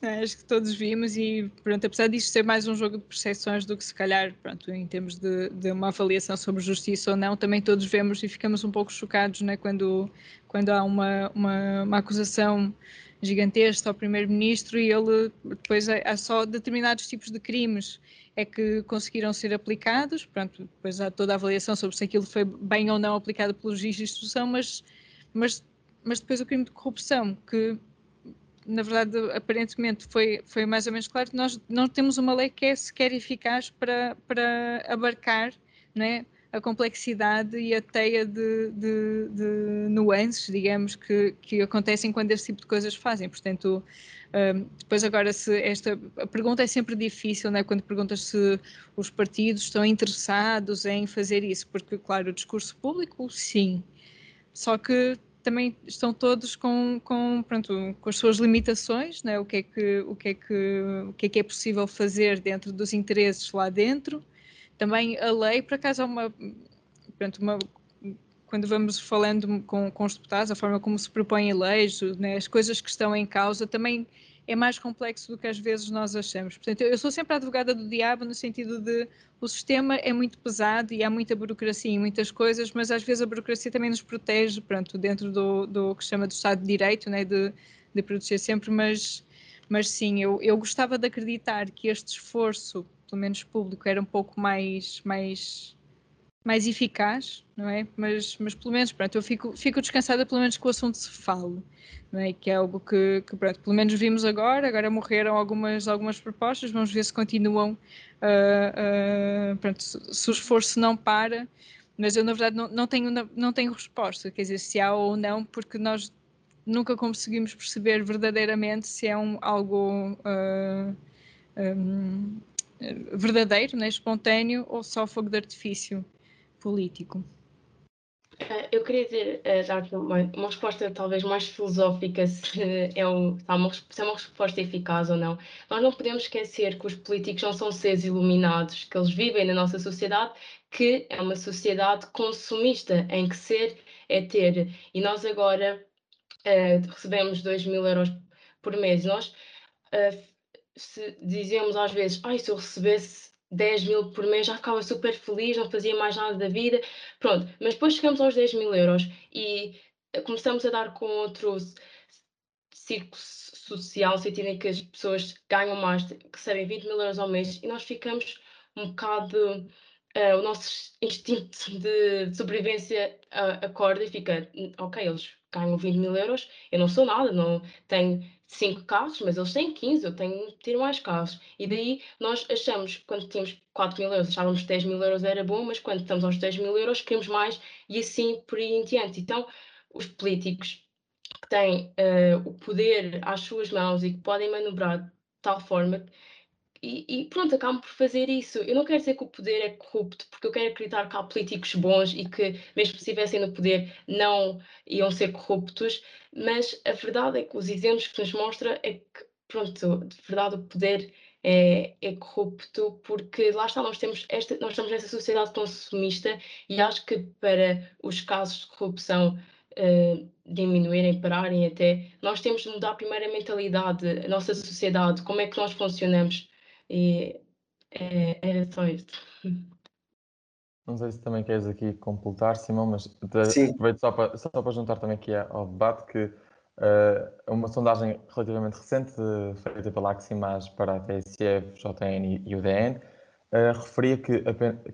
D: Acho que todos vimos e, pronto, apesar disto ser mais um jogo de percepções do que se calhar, pronto, em termos de, de, uma avaliação sobre justiça ou não, também todos vemos e ficamos um pouco chocados, né, quando, quando há uma, uma, uma acusação gigantesco ao primeiro-ministro e ele depois há só determinados tipos de crimes é que conseguiram ser aplicados, pronto, depois há toda a avaliação sobre se aquilo foi bem ou não aplicado pelo juiz de instrução, mas, mas, mas depois o crime de corrupção, que na verdade aparentemente foi, foi mais ou menos claro, nós não temos uma lei que é sequer eficaz para, para abarcar, não é? a complexidade e a teia de, de, de nuances, digamos, que, que acontecem quando este tipo de coisas fazem. Portanto, um, depois agora se esta a pergunta é sempre difícil, né, quando perguntas se os partidos estão interessados em fazer isso, porque claro, o discurso público, sim, só que também estão todos com, com, pronto, com as suas limitações, né? o, que é que, o, que é que, o que é que é possível fazer dentro dos interesses lá dentro, também a lei, por acaso, uma, portanto, uma, quando vamos falando com, com os deputados, a forma como se propõem leis, né, as coisas que estão em causa, também é mais complexo do que às vezes nós achamos. Portanto, eu, sou sempre a advogada do diabo no sentido de o sistema é muito pesado e há muita burocracia em muitas coisas, mas às vezes a burocracia também nos protege, pronto, dentro do, do que se chama do Estado de Direito, né, de, de proteger sempre, mas, mas sim, eu, eu gostava de acreditar que este esforço pelo menos público, era um pouco mais, mais, mais eficaz, não é? Mas, mas pelo menos, pronto, eu fico, fico descansada pelo menos que o assunto se fale, não é? Que é algo que, que pronto, pelo menos vimos agora, agora morreram algumas, algumas propostas, vamos ver se continuam, uh, uh, pronto, se o esforço não para, mas eu na verdade não, não, tenho, não tenho resposta, quer dizer, se há ou não, porque nós nunca conseguimos perceber verdadeiramente se é um, algo... Uh, um, verdadeiro, né, espontâneo, ou só fogo de artifício político?
B: Eh, eu queria dizer, uh, dar uma, uma, resposta talvez mais filosófica, se é, um, se, uma, se é uma resposta eficaz ou não. Nós não podemos esquecer que os políticos não são seres iluminados, que eles vivem na nossa sociedade, que é uma sociedade consumista, em que ser é ter. E nós agora uh, recebemos 2 mil euros por mês. Nós uh, dizemos às vezes, ai, se eu recebesse 10 mil por mês já ficava super feliz, não fazia mais nada da vida, pronto, mas depois chegamos aos 10 mil euros e começamos a dar com outro círculo social, em que as pessoas ganham mais, recebem 20 mil euros ao mês e nós ficamos um bocado uh, o nosso instinto de, de sobrevivência uh, acorda e fica, ok, eles ganham 20 mil euros, eu não sou nada, não tenho 5 carros, mas eles têm 15, eu tenho que ter mais carros. E daí nós achamos, quando tínhamos 4 mil euros, achávamos que 10 mil euros era bom, mas quando estamos aos 10 mil euros queremos mais e assim por aí em diante. Então, os políticos que têm uh, o poder às suas mãos e que podem manobrar de tal forma e, e, pronto, acabam por fazer isso. Eu não quero dizer que o poder é corrupto, porque eu quero acreditar que há políticos bons e que, mesmo se estivessem no poder, não iam ser corruptos, mas a verdade é que os exemplos que nos mostra é que, pronto, de verdade o poder é, é corrupto, porque lá está, nós, temos esta, nós estamos nessa sociedade consumista e acho que para os casos de corrupção uh, diminuírem, pararem até. Nós temos de mudar primeiro a mentalidade, a nossa sociedade, como é que nós funcionamos. E é, era só isso.
A: Não sei se também queres aqui completar, Simão, mas aproveito só para, só para juntar também aqui ao debate que uh, uma sondagem relativamente recente feita pela Aximage para a TSF, JN e UDN uh, referia que,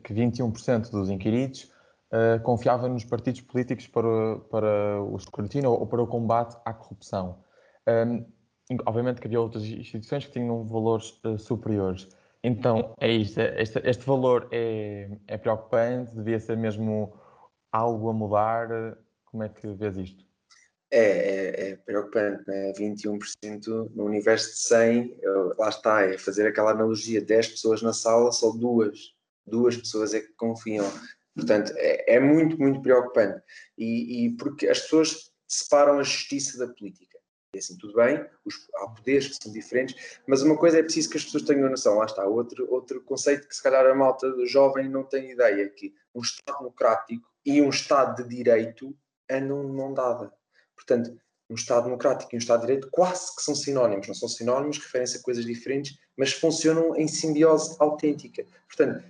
A: que 21% dos inquiridos uh, confiava nos partidos políticos para, para o escrutínio ou para o combate à corrupção. Um, obviamente que havia outras instituições que tinham valores superiores. Então, é isto. É, este, este valor é, é preocupante? Devia ser mesmo algo a mudar? Como é que vês isto?
C: É, é, é preocupante, né? 21% no universo de 100, eu, lá está, é fazer aquela analogia: 10 pessoas na sala, só duas, duas pessoas é que confiam. Portanto, é, é muito, muito preocupante. E, e porque as pessoas separam a justiça da política. E assim, tudo bem, os, há poderes que são diferentes, mas uma coisa é preciso que as pessoas tenham noção. Lá está, outro, outro conceito que se calhar a malta jovem não tem ideia, que um Estado democrático e um Estado de Direito andam de mão dada. Portanto, um Estado democrático e um Estado de Direito quase que são sinónimos, não são sinónimos, referem-se a coisas diferentes, mas funcionam em simbiose autêntica. Portanto,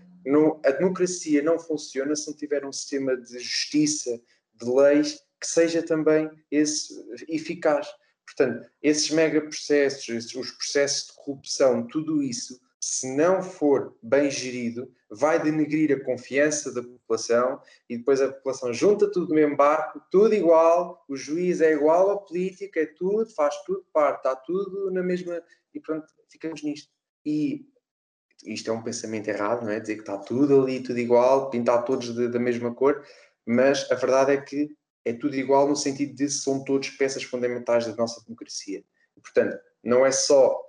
C: a democracia não funciona se não tiver um sistema de justiça, de leis, que seja também esse eficaz. Portanto, esses mega processos, os processos de corrupção, tudo isso, se não for bem gerido, vai denegrir a confiança da população e depois a população junta tudo no mesmo barco, tudo igual, o juiz é igual ao político, é tudo, faz tudo parte, está tudo na mesma. E pronto, ficamos nisto. E isto é um pensamento errado, não é? Dizer que está tudo ali, tudo igual, pintar todos de, da mesma cor, mas a verdade é que é tudo igual no sentido de são todos peças fundamentais da nossa democracia. Portanto, não é só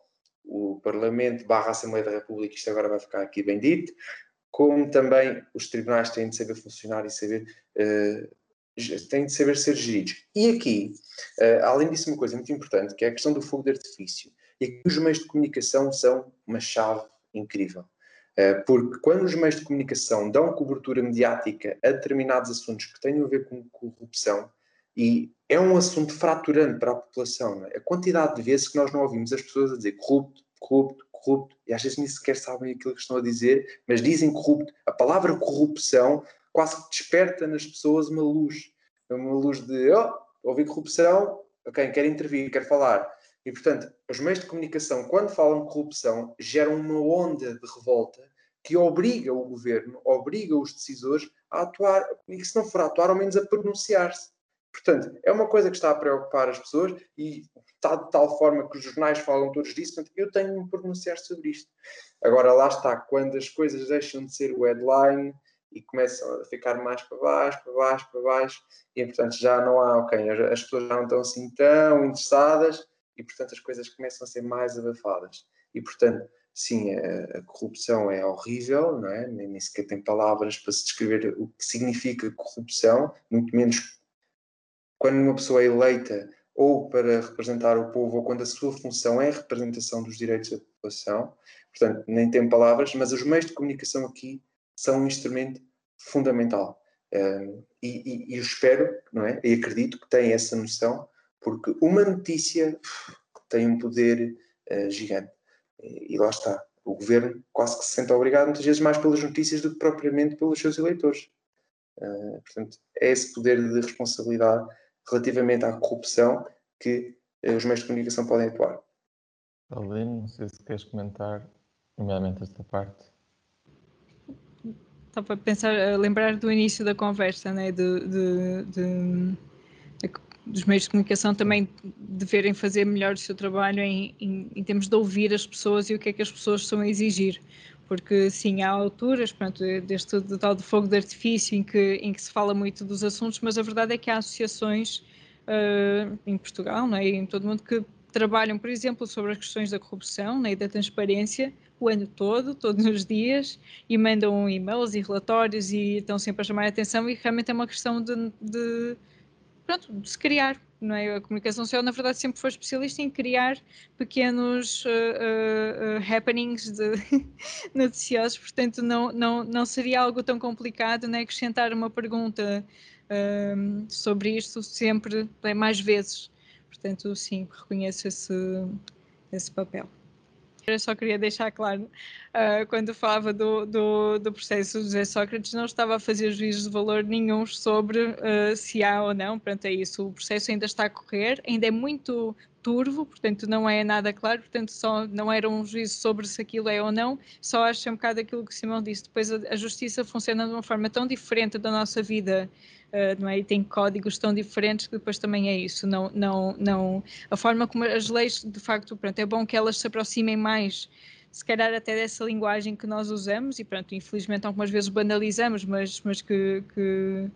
C: o Parlamento barra Assembleia da República, isto agora vai ficar aqui bem dito, como também os tribunais têm de saber funcionar e saber, uh, têm de saber ser geridos. E aqui, uh, além disso, uma coisa muito importante, que é a questão do fogo de artifício. E aqui os meios de comunicação são uma chave incrível. Eh, porque quando os meios de comunicação dão cobertura mediática a determinados assuntos que tenham a ver com corrupção, e é um assunto fraturante para a população, é? a quantidade de vezes que nós não ouvimos as pessoas a dizer corrupto, corrupto, corrupto, e às vezes nem sequer sabem aquilo que estão a dizer, mas dizem corrupto. A palavra corrupção quase que desperta nas pessoas uma luz, uma luz de, oh, ouvi corrupção, ok, quer intervir, quer falar. E, portanto, os meios de comunicação, quando falam corrupção, geram uma onda de revolta que obriga o governo, obriga os decisores a atuar, e se não for a atuar, ao menos a pronunciar-se. Portanto, é uma coisa que está a preocupar as pessoas e está de tal forma que os jornais falam todos disso, portanto, eu tenho de me pronunciar sobre isto. Agora, lá está, quando as coisas deixam de ser o headline e começam a ficar mais para baixo, para baixo, para baixo, e portanto já não há, ok, as pessoas já não estão assim tão interessadas, e, portanto, as coisas começam a ser mais abafadas. E, portanto, sim, a, a corrupção é horrível, não é? Nem, nem sequer tem palavras para se descrever o que significa corrupção, muito menos quando uma pessoa é eleita ou para representar o povo, ou quando a sua função é a representação dos direitos da população. Portanto, nem tem palavras, mas os meios de comunicação aqui são um instrumento fundamental. Um, e, e, eu espero, não é? E acredito que têm essa noção porque uma notícia tem um poder uh, gigante. E, lá está. O governo quase que se sente obrigado, muitas vezes, mais pelas notícias do que propriamente pelos seus eleitores. Uh, portanto, é esse poder de responsabilidade relativamente à corrupção que uh, os meios de comunicação podem atuar.
A: Aline, não sei se queres comentar, nomeadamente esta parte.
D: Estava a pensar, a lembrar do início da conversa, né? de, de, de dos meios de comunicação também deverem fazer melhor o seu trabalho em, em, em, termos de ouvir as pessoas e o que é que as pessoas estão a exigir. Porque, sim, há alturas, pronto, deste tal do fogo de artifício em que, em que se fala muito dos assuntos, mas a verdade é que há associações uh, em Portugal não é? e em todo o mundo que trabalham, por exemplo, sobre as questões da corrupção né, e da transparência o ano todo, todos os dias, e mandam e-mails e relatórios e estão sempre a chamar a atenção e realmente é uma questão de, de pronto, de se criar. Não é? A comunicação social, na verdade, sempre foi especialista em criar pequenos uh, uh, happenings de noticiosos, portanto, não, não, não seria algo tão complicado né? acrescentar uma pergunta um, sobre isto sempre mais vezes. Portanto, sim, reconheço esse, esse papel. Eu só queria deixar claro, uh, quando falava do, do, do, processo de José Sócrates, não estava a fazer juízos de valor nenhum sobre uh, se há ou não, portanto é isso, o processo ainda está a correr, ainda é muito turvo, portanto não é nada claro, portanto só não era um juízo sobre se aquilo é ou não, só acho um bocado aquilo que o Simão disse, depois a, a justiça funciona de uma forma tão diferente da nossa vida Uh, não é? E tem códigos tão diferentes que depois também é isso. Não, não, não, a forma como as leis, de facto, pronto, é bom que elas se aproximem mais, se calhar até dessa linguagem que nós usamos e pronto, infelizmente algumas vezes banalizamos, mas, mas que, que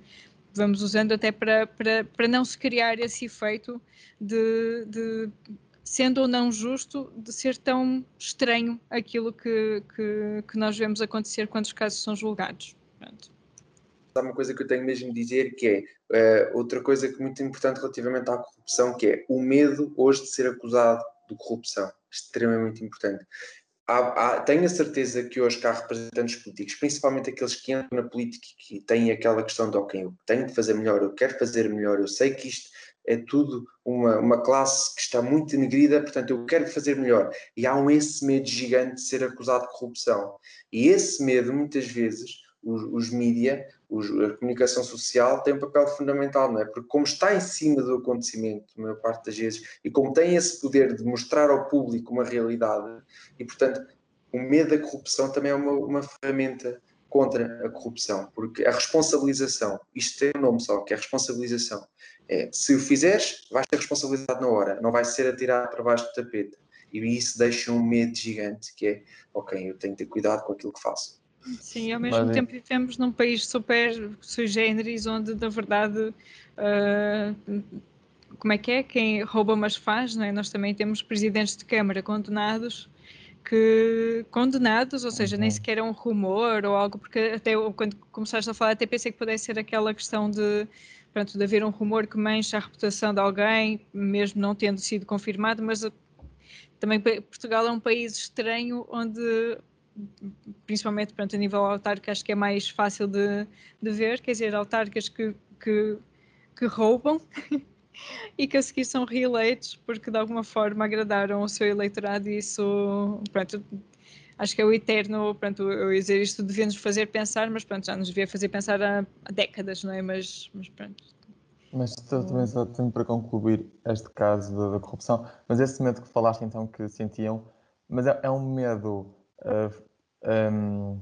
D: vamos usando até para, para, para não se criar esse efeito de, de sendo ou não justo, de ser tão estranho aquilo que, que, que nós vemos acontecer quando os casos são julgados. Pronto
C: há uma coisa que eu tenho mesmo de dizer que é uh, outra coisa que é muito importante relativamente à corrupção, que é o medo hoje de ser acusado de corrupção. Extremamente importante. Há, há, tenho a certeza que hoje cá há representantes políticos, principalmente aqueles que entram na política e que têm aquela questão de ok, eu tenho de fazer melhor, eu quero fazer melhor, eu sei que isto é tudo uma, uma classe que está muito denegrida, portanto eu quero fazer melhor. E há um esse medo gigante de ser acusado de corrupção. E esse medo, muitas vezes, os, os mídia, a comunicação social tem um papel fundamental, não é? Porque como está em cima do acontecimento, a maior parte das vezes, e como tem esse poder de mostrar ao público uma realidade, e portanto o medo da corrupção também é uma, uma ferramenta contra a corrupção, porque a responsabilização, isto tem um nome só, que é a responsabilização, é se o fizeres, vais ter responsabilidade na hora, não vai ser atirado para baixo do tapete. E isso deixa um medo gigante, que é, ok, eu tenho que ter cuidado com aquilo que faço.
D: Sim, ao mesmo Mas, tempo vivemos num país super sui generis, onde na verdade uh, como é que é? Quem rouba mas faz, não é? Nós também temos presidentes de Câmara condenados que condenados, ou seja, nem uhum. sequer é um rumor ou algo, porque até quando começaste a falar até pensei que pudesse ser aquela questão de pronto, de haver um rumor que mancha a reputação de alguém, mesmo não tendo sido confirmado, mas também Portugal é um país estranho onde principalmente pronto, a nível autárquico, acho que é mais fácil de, de ver, quer dizer, autárquicas que, que, que roubam e que a seguir são reeleitos porque de alguma forma agradaram o seu eleitorado e isso, pronto, acho que é o eterno, pronto, eu dizer isto devia-nos fazer pensar, mas pronto, já nos devia fazer pensar há, há décadas, não é? Mas, mas pronto.
A: Mas também só tenho para concluir este caso da, da, corrupção, mas esse medo que falaste então que sentiam, mas é, é um medo um,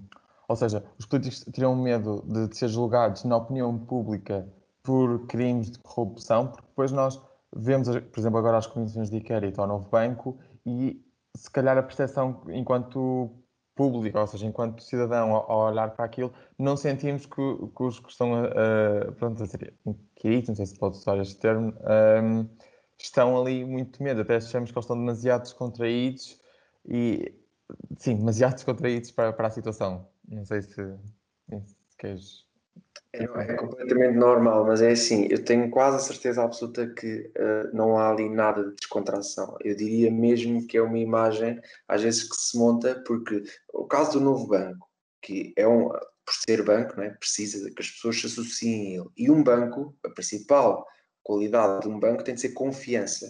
A: ou seja, os políticos terão medo de, ser julgados na opinião pública por crimes de corrupção, porque depois nós vemos, por exemplo, agora as comissões de inquérito ao novo banco e se calhar a percepção enquanto público, ou seja, enquanto cidadão, ao, olhar para aquilo, não sentimos que, que os que estão a, pronto, a ser inquiridos, não sei se pode usar este termo, um, estão ali muito medo, até achamos que eles estão demasiado descontraídos e sim, demasiado descontraídos para, para a situação. Não sei se, se queres.
C: É, é, completamente normal, mas é assim, eu tenho quase a certeza absoluta que uh, não há ali nada de descontração. Eu diria mesmo que é uma imagem, às vezes, que se monta, porque o caso do novo banco, que é um, por ser banco, não é? precisa que as pessoas se associem a ele. E um banco, a principal qualidade de um banco tem de ser confiança.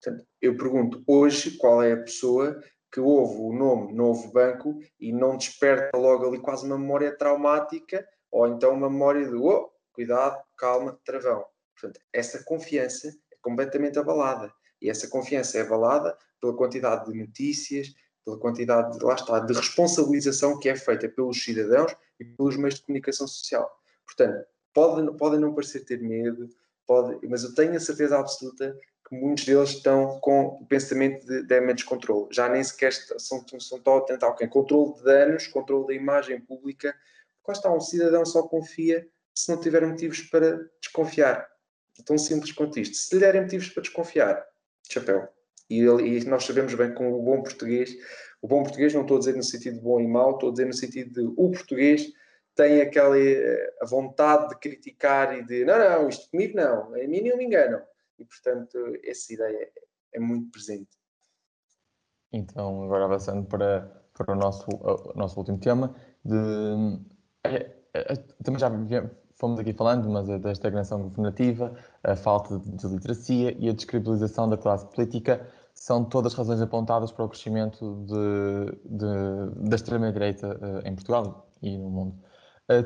C: Portanto, eu pergunto hoje qual é a pessoa que houve o nome Novo Banco e não desperta logo ali quase uma memória traumática ou então uma memória de oh, cuidado, calma, travão. Portanto, essa confiança é completamente abalada. E essa confiança é abalada pela quantidade de notícias, pela quantidade, de, lá está, de responsabilização que é feita pelos cidadãos e pelos meios de comunicação social. Portanto, podem pode não parecer ter medo, pode, mas eu tenho a certeza absoluta que muitos deles estão com o pensamento de damage control. Já nem sequer são, são tão atentos ao quem? Controle de danos, controle da imagem pública. Lá está, um cidadão só confia se não tiver motivos para desconfiar. Tão simples quanto isto. Se lhe derem motivos para desconfiar, chapéu. E, ele, e nós sabemos bem com o bom português, o bom português não estou a dizer no sentido bom e mau, estou a dizer no sentido de o português tem aquela eh, a vontade de criticar e de não, não, isto comigo não, a mim não me enganam e, portanto, essa ideia é muito presente.
A: Então, agora avançando para, para o nosso, o nosso último tema, de, é, é, também já fomos aqui falando, mas é da estagnação governativa, a falta de literacia e a descredibilização da classe política são todas razões apontadas para o crescimento de, de, da extrema-direita em Portugal e no mundo.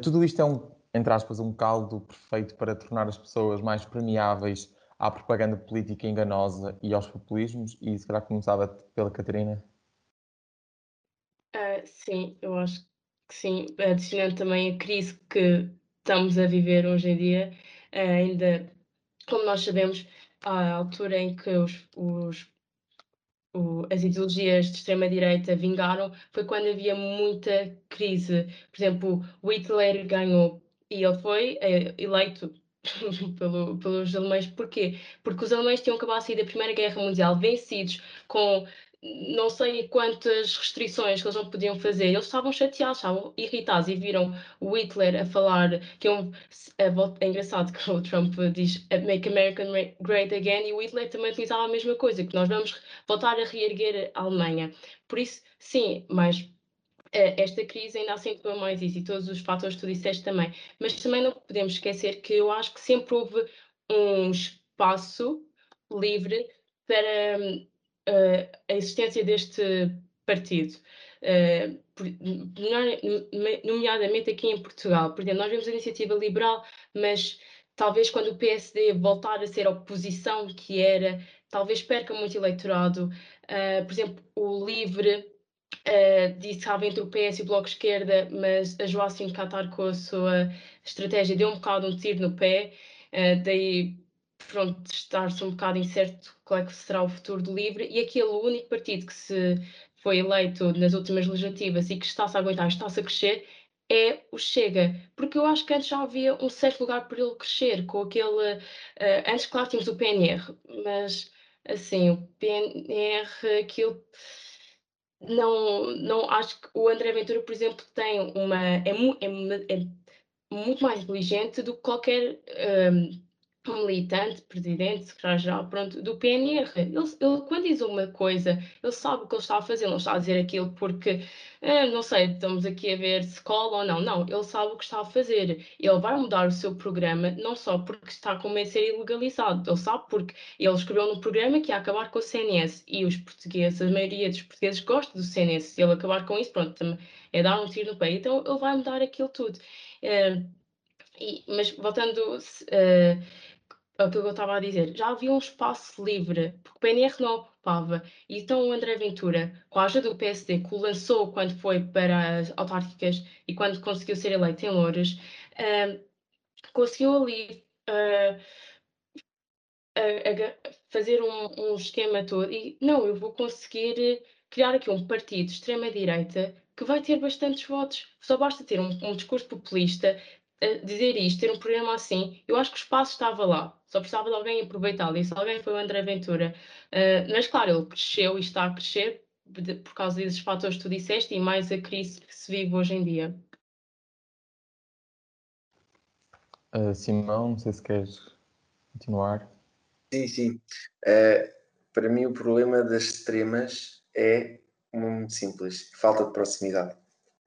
A: Tudo isto é um, entre aspas, um caldo perfeito para tornar as pessoas mais permeáveis à propaganda política enganosa e aos populismos, e se calhar começava pela Catarina.
B: Uh, sim, eu acho que sim. Adicionando também a crise que estamos a viver hoje em dia, uh, ainda, como nós sabemos, à altura em que os, os o, as ideologias de extrema-direita vingaram foi quando havia muita crise. Por exemplo, Hitler ganhou e ele foi é, eleito pelo, pelos alemães. Porquê? Porque os alemães tinham acabado de sair da Primeira Guerra Mundial vencidos com não sei quantas restrições que eles não podiam fazer. Eles estavam chateados, estavam irritados e viram o Hitler a falar que é, um, é, engraçado que o Trump diz Make America Great Again e o Hitler também utilizava a mesma coisa, que nós vamos voltar a reerguer a Alemanha. Por isso, sim, mas esta crise ainda acentua mais isso e todos os fatores que tu disseste também. Mas também não podemos esquecer que eu acho que sempre houve um espaço livre para uh, a existência deste partido. Uh, nomeadamente aqui em Portugal. Por exemplo, nós vemos a iniciativa liberal, mas talvez quando o PSD voltar a ser a oposição que era, talvez perca muito eleitorado. Uh, por exemplo, o LIVRE Uh, disse que estava entre o PS e o Bloco de Esquerda, mas a Joacim Catar com a sua estratégia deu um bocado um tiro no pé, uh, daí pronto, estar-se um bocado incerto qual é que será o futuro do LIVRE, e aquele único partido que se foi eleito nas últimas legislativas e que está-se a aguentar, está-se a crescer, é o Chega, porque eu acho que antes já havia um certo lugar para ele crescer, com aquele, uh, antes claro tínhamos o PNR, mas assim, o PNR, aquilo não, não acho que o André Ventura, por exemplo, tem uma é, é, é muito mais inteligente do que qualquer um, militante, presidente, secretário-geral, pronto, do PNR. Ele, ele, quando diz uma coisa, ele sabe o que ele está a fazer, não está a dizer aquilo porque, eh, não sei, estamos aqui a ver se cola ou não. Não, ele sabe o que está a fazer. Ele vai mudar o seu programa, não só porque está de ser ilegalizado, ele sabe porque ele escreveu no programa que ia acabar com o CNS e os portugueses, a maioria dos portugueses gosta do CNS. Se ele acabar com isso, pronto, é dar um tiro no peito. Então ele vai mudar aquilo tudo. Uh, e, mas voltando. Uh, é o que eu estava a dizer, já havia um espaço livre, porque o PNR não ocupava. Então o André Ventura, com a ajuda do PSD, que o lançou quando foi para as autárquicas e quando conseguiu ser eleito em Louros, uh, conseguiu ali uh, fazer um, um, esquema todo e não, eu vou conseguir criar aqui um partido de extrema-direita que vai ter bastantes votos. Só basta ter um, um discurso populista, dizer isto, ter um programa assim, eu acho que o espaço estava lá, só precisava de alguém aproveitá-lo, e se alguém foi o André Ventura. Uh, mas claro, ele cresceu e está a crescer por causa desses fatores que tu disseste e mais a crise que se vive hoje em dia.
A: Uh, Simão, não sei se queres continuar.
C: Sim, sim. Uh, para mim o problema das extremas é muito simples, falta de proximidade.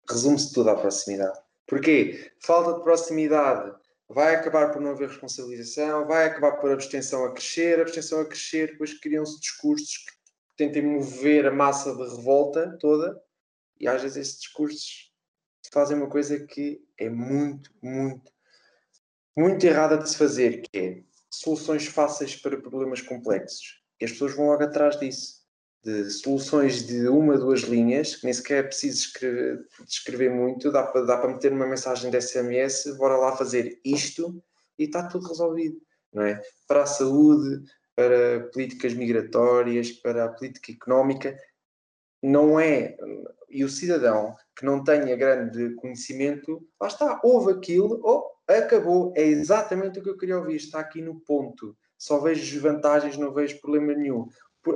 C: Resume-se tudo à proximidade Porquê? Falta de proximidade vai acabar por não haver responsabilização, vai acabar por abstenção a crescer, abstenção a crescer, depois criam-se discursos que tentem mover a massa de revolta toda, e às vezes esses discursos fazem uma coisa que é muito, muito, muito errada de se fazer, que é soluções fáceis para problemas complexos. E as pessoas vão logo atrás disso de soluções de uma, duas linhas, que nem sequer é preciso escrever, escrever muito, dá para, dá para meter uma mensagem de SMS, bora lá fazer isto e está tudo resolvido, não é? Para a saúde, para políticas migratórias, para a política económica, não é. E o cidadão que não tenha grande conhecimento, lá está, houve aquilo, oh, acabou, é exatamente o que eu queria ouvir, está aqui no ponto. Só vejo desvantagens, não vejo problema nenhum.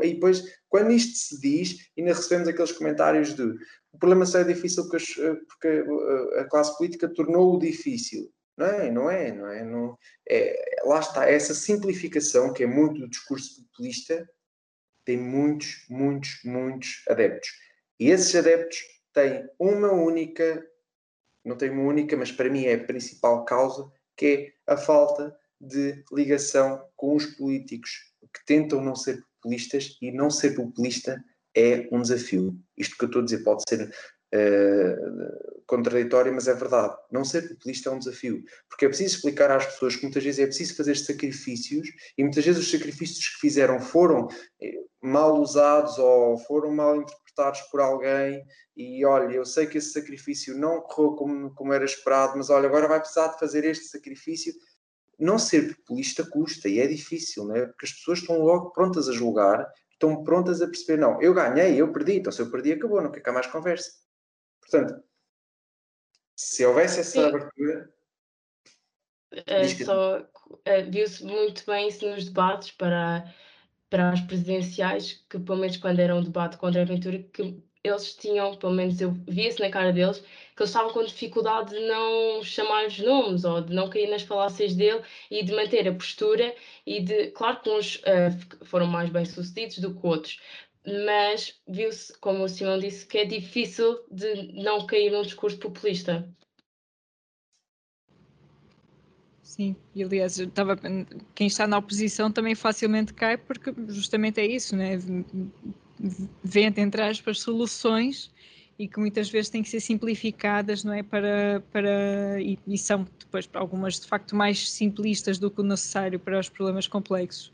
C: E depois, quando isto se diz, ainda recebemos aqueles comentários de o problema só é difícil porque, eh, eh, a classe política tornou-o difícil. Não é, não é, não é, não é. Lá está, essa simplificação, que é muito do discurso populista, tem muitos, muitos, muitos adeptos. E esses adeptos têm uma única, não tem uma única, mas para mim é a principal causa, que é a falta de ligação com os políticos que tentam não ser populistas e não ser populista é um desafio. Isto que eu estou a dizer pode ser uh, contraditório, mas é verdade. Não ser populista é um desafio, porque é preciso explicar às pessoas que muitas vezes é preciso fazer sacrifícios e muitas vezes os sacrifícios que fizeram foram eh, mal usados ou foram mal interpretados por alguém e olha, eu sei que esse sacrifício não correu como, como era esperado, mas olha, agora vai precisar de fazer este sacrifício não ser populista custa e é difícil, não é? Porque as pessoas estão logo prontas a julgar, estão prontas a perceber, não, eu ganhei, eu perdi, então se eu perdi acabou, não quer cá mais conversa. Portanto, se houvesse essa Sim. abertura.
B: Uh, só uh, viu-se muito bem isso nos debates para, para as presidenciais, que pelo menos quando era um debate contra a aventura, que eles tinham, pelo menos eu via-se na cara deles, que eles estavam com dificuldade de não chamar os nomes ou de não cair nas falácias dele e de manter a postura e de, claro que uns uh, foram mais bem sucedidos do que outros, mas viu-se, como o Simão disse, que é difícil de não cair num discurso populista.
D: Sim, e aliás, estava, quem está na oposição também facilmente cai, porque justamente é isso, né? Vende, entre aspas, soluções e que muitas vezes têm que ser simplificadas, não é? Para, para, e, e são depois para algumas de facto mais simplistas do que o necessário para os problemas complexos.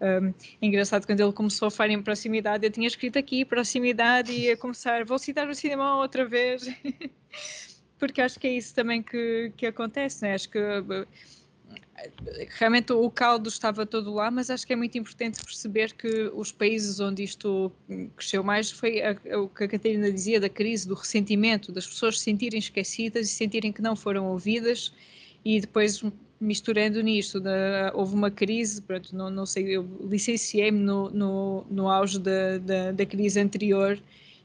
D: Um, é engraçado quando ele começou a falar em proximidade, eu tinha escrito aqui proximidade e ia começar, vou citar o cinema outra vez, porque acho que é isso também que, que acontece, né? acho que realmente o caldo estava todo lá, mas acho que é muito importante perceber que os países onde isto cresceu mais foi a, o que a Catarina dizia da crise, do ressentimento, das pessoas se sentirem esquecidas e sentirem que não foram ouvidas e depois misturando nisto, da, houve uma crise, pronto, não, não sei, eu licenciei-me no, no, no auge da, da, da, crise anterior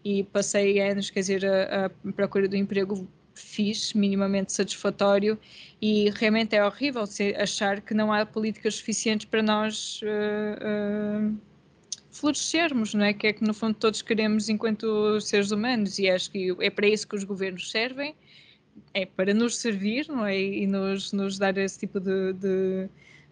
D: e passei anos, quer dizer, a, a procura do emprego fixe, minimamente satisfatório e realmente é horrível achar que não há políticas suficientes para nós uh, uh, florescermos, não é? Que é que no fundo todos queremos enquanto seres humanos e acho que é para isso que os governos servem, é para nos servir, não é? E nos, nos dar esse tipo de, de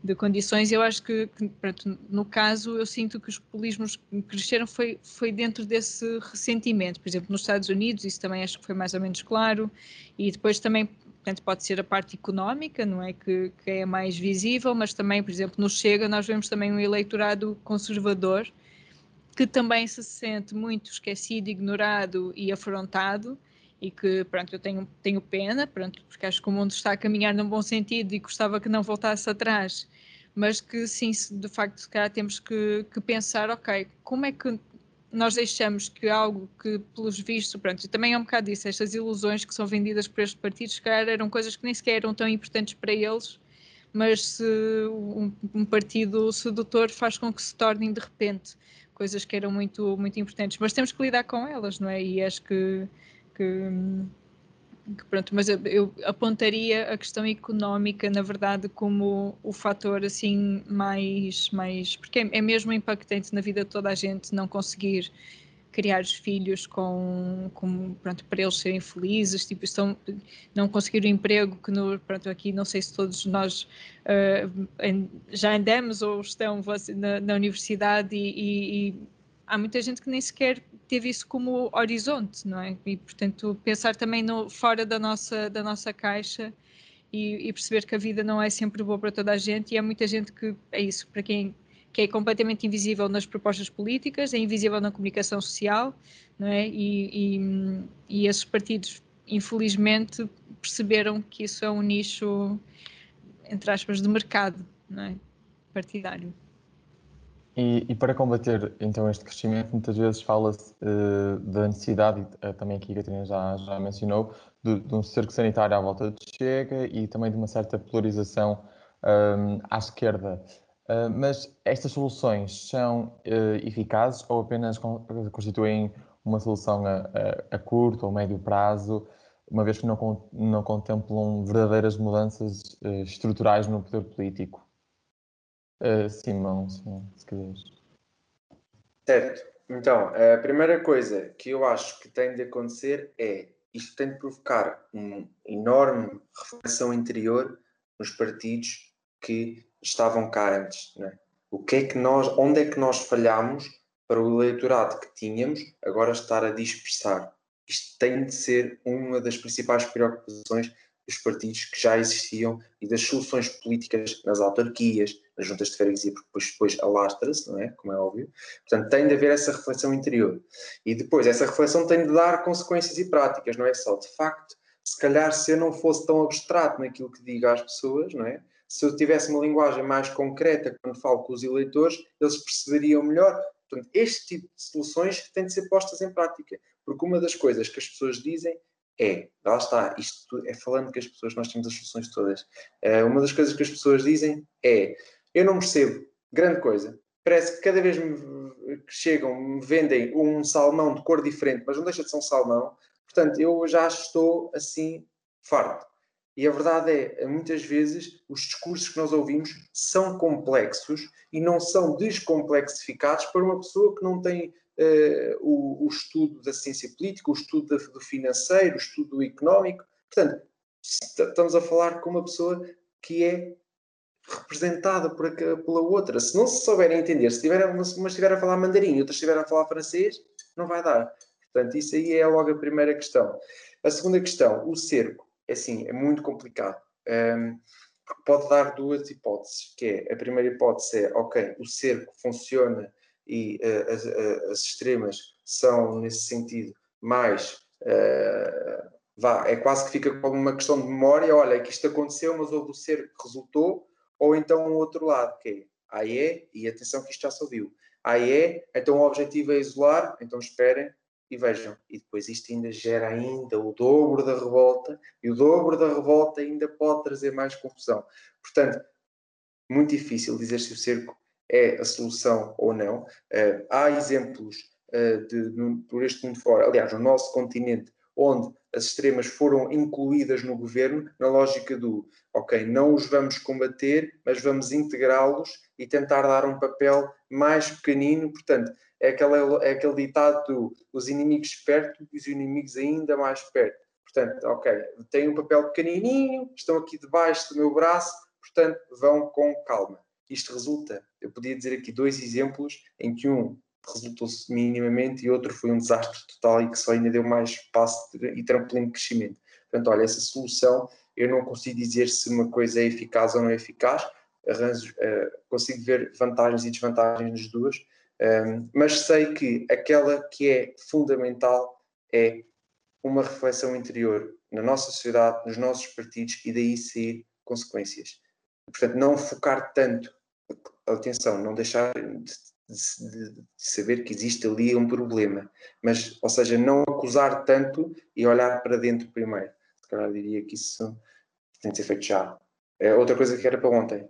D: de condições. Eu acho que, que pronto, no caso, eu sinto que os populismos cresceram foi, foi dentro desse ressentimento. Por exemplo, nos Estados Unidos, isso também acho que foi mais ou menos claro, e depois também portanto, pode ser a parte económica, não é? Que, que é mais visível, mas também, por exemplo, no Chega, nós vemos também um eleitorado conservador que também se sente muito esquecido, ignorado e afrontado e que, pronto, eu tenho, tenho pena, pronto, porque acho que o mundo está a caminhar num bom sentido e gostava que não voltasse atrás, mas que sim, de facto, temos que, que pensar, ok, como é que nós deixamos que algo que, pelos vistos, pronto, e também é um bocado disso, estas ilusões que são vendidas por estes partidos, eram coisas que nem sequer eram tão importantes para eles, mas se um, um partido sedutor faz com que se tornem de repente coisas que eram muito, muito importantes, mas temos que lidar com elas, não é? E acho que, que pronto, mas eu, apontaria a questão económica, na verdade, como o fator assim mais, mais porque é, é mesmo impactante na vida de toda a gente não conseguir criar os filhos com, com pronto, para eles serem felizes, tipo, estão, não conseguir o emprego que no, pronto, aqui não sei se todos nós uh, já andamos ou estão na, na universidade e, e, e, há muita gente que nem sequer teve isso como horizonte, não é? E, portanto, pensar também no, fora da nossa, da nossa caixa e, e, perceber que a vida não é sempre boa para toda a gente e há muita gente que é isso, para quem que é completamente invisível nas propostas políticas, é invisível na comunicação social, não é? E, e, e esses partidos, infelizmente, perceberam que isso é um nicho, entre aspas, de mercado, não é? Partidário.
A: E, e, para combater então este crescimento, muitas vezes fala-se uh, da necessidade, uh, também aqui a Catarina já, já mencionou, de, de, um cerco sanitário à volta de Chega e também de uma certa polarização um, à esquerda. Uh, mas estas soluções são eficazes ou apenas constituem uma solução a, a, a, curto ou médio prazo, uma vez que não, não contemplam verdadeiras mudanças estruturais no poder político? Uh, Simão, sim, se quiseres.
C: Certo. Então, a primeira coisa que eu acho que tem de acontecer é isto tem de provocar uma enorme reflexão interior nos partidos que estavam cá antes. É? O que é que nós, onde é que nós falhamos para o eleitorado que tínhamos agora estar a dispersar? Isto tem de ser uma das principais preocupações dos partidos que já existiam e das soluções políticas nas autarquias, nas juntas de freguesia, porque depois, depois alastra-se, não é? Como é óbvio. Portanto, tem de haver essa reflexão interior. E depois, essa reflexão tem de dar consequências e práticas, não é só de facto. Se calhar, se eu não fosse tão abstrato naquilo que digo às pessoas, não é? Se eu tivesse uma linguagem mais concreta quando falo com os eleitores, eles perceberiam melhor. Portanto, este tipo de soluções têm de ser postas em prática, porque uma das coisas que as pessoas dizem é, lá está, isto é falando que as pessoas, nós temos as soluções todas. Uh, uma das coisas que as pessoas dizem é: eu não percebo, grande coisa, parece que cada vez que chegam me vendem um salmão de cor diferente, mas não deixa de ser um salmão, portanto eu já estou assim farto. E a verdade é, muitas vezes, os discursos que nós ouvimos são complexos e não são descomplexificados para uma pessoa que não tem uh, o, o, estudo da ciência política, o estudo do financeiro, o estudo do económico. Portanto, estamos a falar com uma pessoa que é representada por, pela outra. Se não se souberem entender, se tiver, uma, estiver a falar mandarim e outra estiver a falar francês, não vai dar. Portanto, isso aí é logo a primeira questão. A segunda questão, o cerco, é assim, é muito complicado. Um, pode dar duas hipóteses, que é, a primeira hipótese é, ok, o cerco funciona e uh, as, uh, as, extremas são, nesse sentido, mais. Uh, vá, é quase que fica como uma questão de memória: olha, que isto aconteceu, mas houve o ser que resultou, ou então o outro lado, que é aí é, e atenção que isto já se ouviu, aí é, então o objetivo é isolar, então esperem e vejam, e depois isto ainda gera ainda o dobro da revolta, e o dobro da revolta ainda pode trazer mais confusão. Portanto, muito difícil dizer se o cerco é a solução ou não. Uh, há exemplos uh, de, por este mundo fora, aliás, no nosso continente, onde as extremas foram incluídas no governo, na lógica do, ok, não os vamos combater, mas vamos integrá-los e tentar dar um papel mais pequenino. Portanto, é, aquela, é aquele ditado do os inimigos perto e os inimigos ainda mais perto. Portanto, ok, têm um papel pequenininho, estão aqui debaixo do meu braço, portanto, vão com calma. Isto resulta eu podia dizer aqui dois exemplos em que um resultou-se minimamente e outro foi um desastre total e que só ainda deu mais espaço e trampolim de crescimento. Portanto, olha, essa solução eu não consigo dizer se uma coisa é eficaz ou não é eficaz, arranjo, uh, consigo ver vantagens e desvantagens nas duas, um, ehm, mas sei que aquela que é fundamental é uma reflexão interior na nossa sociedade, nos nossos partidos e daí sair consequências. Portanto, não focar tanto atenção, não deixar de, de, de, saber que existe ali um problema, mas, ou seja, não acusar tanto e olhar para dentro primeiro. Se calhar diria que isso tem de ser feito já. É outra coisa que era para ontem.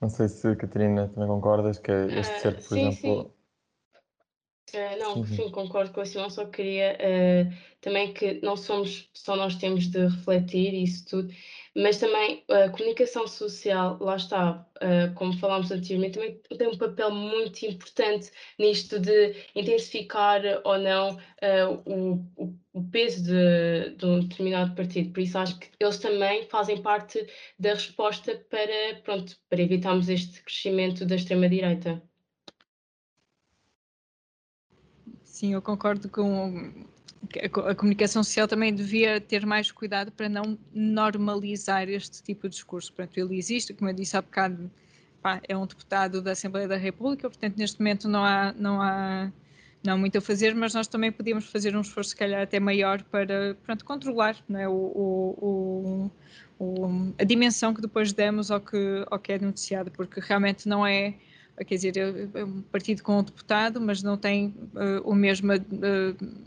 A: Não sei se, Catarina, também concordas que este certo, por sim, exemplo.
B: Sim. Uh, não, uhum. sim, concordo com a Simão, só queria uh, também que não somos, só nós temos de refletir isso tudo, mas também a comunicação social, lá está, uh, como falámos anteriormente, também tem um papel muito importante nisto de intensificar ou não uh, o, o, peso de, de, um determinado partido. Por isso acho que eles também fazem parte da resposta para, pronto, para evitarmos este crescimento da extrema-direita.
D: Sim, eu concordo com a comunicação social também devia ter mais cuidado para não normalizar este tipo de discurso. Portanto, ele existe, como eu disse há bocado, pá, é um deputado da Assembleia da República, portanto, neste momento não há, não há, não muito a fazer, mas nós também podíamos fazer um esforço, se calhar, até maior para pronto, controlar não é, o, o, o, a dimensão que depois demos ao que, ao que é noticiado, porque realmente não é quer dizer, é, um partido com um deputado, mas não tem uh, o mesmo uh,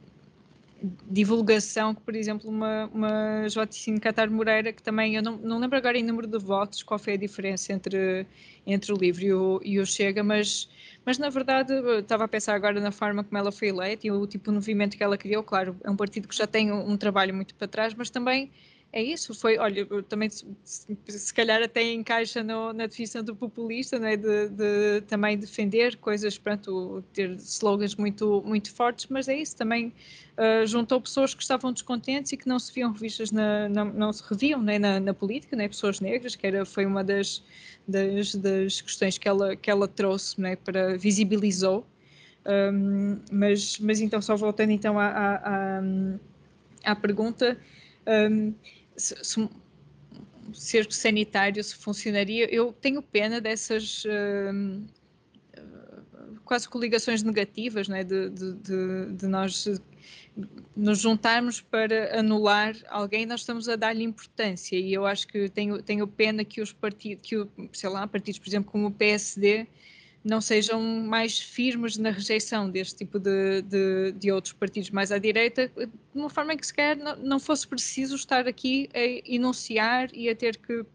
D: divulgação que, por exemplo, uma, uma Joticine Catar Moreira, que também, eu não, não lembro agora em número de votos qual foi a diferença entre, entre o LIVRE e o, e o Chega, mas, mas na verdade estava a pensar agora na forma como ela foi eleita e o tipo de movimento que ela criou, claro, é um partido que já tem um, um trabalho muito para trás, mas também é isso, foi, olha, também se, calhar até encaixa no, na definição do populista, né, de, de, também defender coisas, pronto, ter slogans muito, muito fortes, mas é isso, também uh, juntou pessoas que estavam descontentes e que não se viam revistas, na não se reviam né, na, na, política, né, pessoas negras, que era, foi uma das, das, das questões que ela, que ela trouxe, né, para visibilizou, um, mas, mas então, só voltando então à, à, à, à pergunta, um, se, se cerco sanitário se funcionaria, eu tenho pena dessas uh, quase coligações negativas, né, de, de, de, de, nós nos juntarmos para anular alguém, nós estamos a dar-lhe importância. E eu acho que tenho, tenho pena que os partidos, que sei lá, partidos, por exemplo, como o PSD, não sejam mais firmes na rejeição deste tipo de, de, de, outros partidos mais à direita, de uma forma que sequer não, não fosse preciso estar aqui a enunciar e a ter que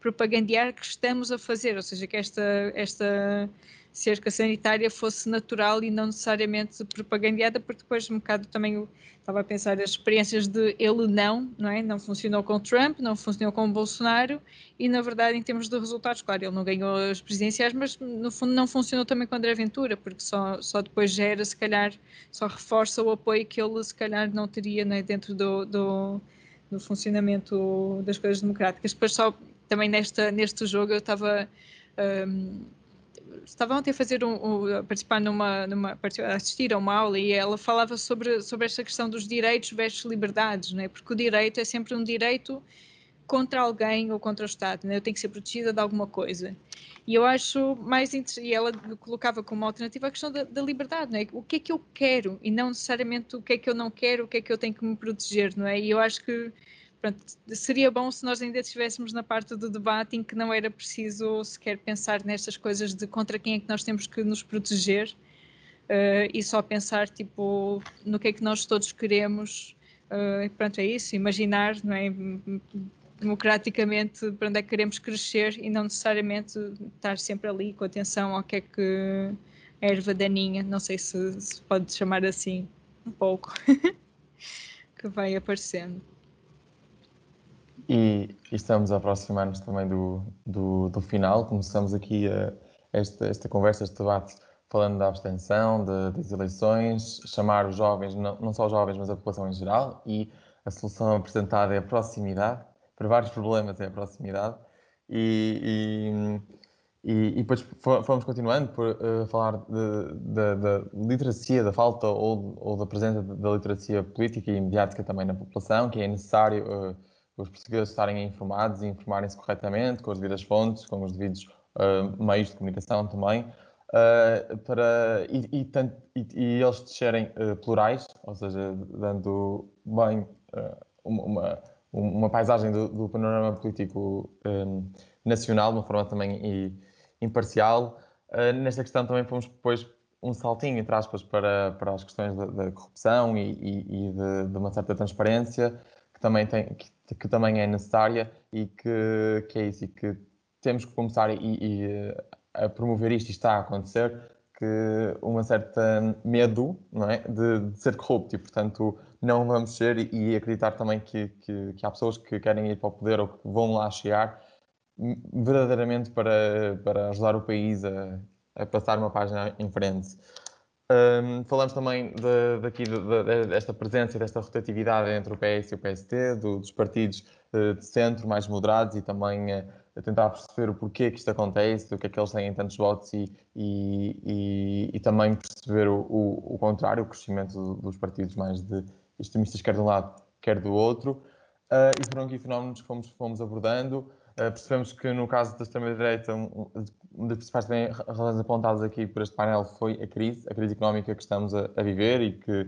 D: propagandear que estamos a fazer, ou seja, que esta, esta cerca sanitária fosse natural e não necessariamente propagandeada, porque depois um bocado também estava a pensar as experiências de ele não, não é? Não funcionou com Trump, não funcionou com Bolsonaro e na verdade em termos de resultados, claro, ele não ganhou as presidenciais, mas no fundo não funcionou também com André Ventura, porque só, só depois gera, se calhar, só reforça o apoio que ele se calhar não teria né, dentro do, do, do funcionamento das coisas democráticas. Depois só também nesta, neste jogo eu estava um, estava ontem a fazer um, um, a participar numa, numa a assistir a uma aula e ela falava sobre, sobre esta questão dos direitos versus liberdades, não é? Porque o direito é sempre um direito contra alguém ou contra o Estado, né? eu tenho que ser protegida de alguma coisa. E eu acho mais e ela colocava como alternativa a questão da, da liberdade, não é? o que é que eu quero e não necessariamente o que é que eu não quero, o que é que eu tenho que me proteger, não é? E eu acho que Pronto, seria bom se nós ainda estivéssemos na parte do debate em que não era preciso sequer pensar nestas coisas de contra quem é que nós temos que nos proteger uh, e só pensar tipo no que é que nós todos queremos. Uh, pronto, é isso, imaginar, não é? democraticamente para onde é que queremos crescer e não necessariamente estar sempre ali com atenção ao que é que a erva daninha, não sei se, se pode chamar assim, um pouco, que vai aparecendo.
A: E, estamos a aproximar-nos também do, do, do, final. Começamos aqui a, esta, esta conversa, este debate, falando da abstenção, de, das eleições, chamar os jovens, não, não só os jovens, mas a população em geral, e a solução apresentada é a proximidade. Para vários problemas é a proximidade. E, e, e, e depois fomos continuando por uh, falar da literacia, da falta ou, ou da presença da literacia política e mediática também na população, que é necessário. Uh, os portugueses estarem informados e informarem-se corretamente, com as devidas fontes, com os devidos uh, meios de comunicação também, uh, para, e, e, e, e eles serem uh, plurais, ou seja, dando bem uma, uma paisagem do, do panorama político um, nacional, de uma forma também imparcial. nesta questão também fomos depois um saltinho, entre aspas, para, para as questões da, da corrupção e, e, e de, de, uma certa transparência, que também, tem, que que também é necessária e que, que é isso, e que temos que começar e, e eh, a promover isto e está a acontecer, que uma certa medo não é, de, de, ser corrupto e, portanto, não vamos ser e, acreditar também que, que, que, há pessoas que querem ir para o poder ou que vão lá chegar verdadeiramente para, para ajudar o país a, a passar uma página em frente. Um, falamos também de, daqui de, de, desta presença desta rotatividade entre o PS e o PST, do, dos partidos uh, de centro mais moderados e também a tentar perceber o porquê que isto acontece, do que é que eles têm tantos votos e, e, e, e também perceber o, o, o, contrário, o crescimento dos partidos mais de extremistas, quer de um lado, quer do outro. Uh, e foram aqui fenómenos que fomos, fomos abordando. Uh, percebemos que no caso da extrema-direita, um, uma das principais razões apontadas aqui por este painel foi a crise, a crise económica que estamos a, a viver e que,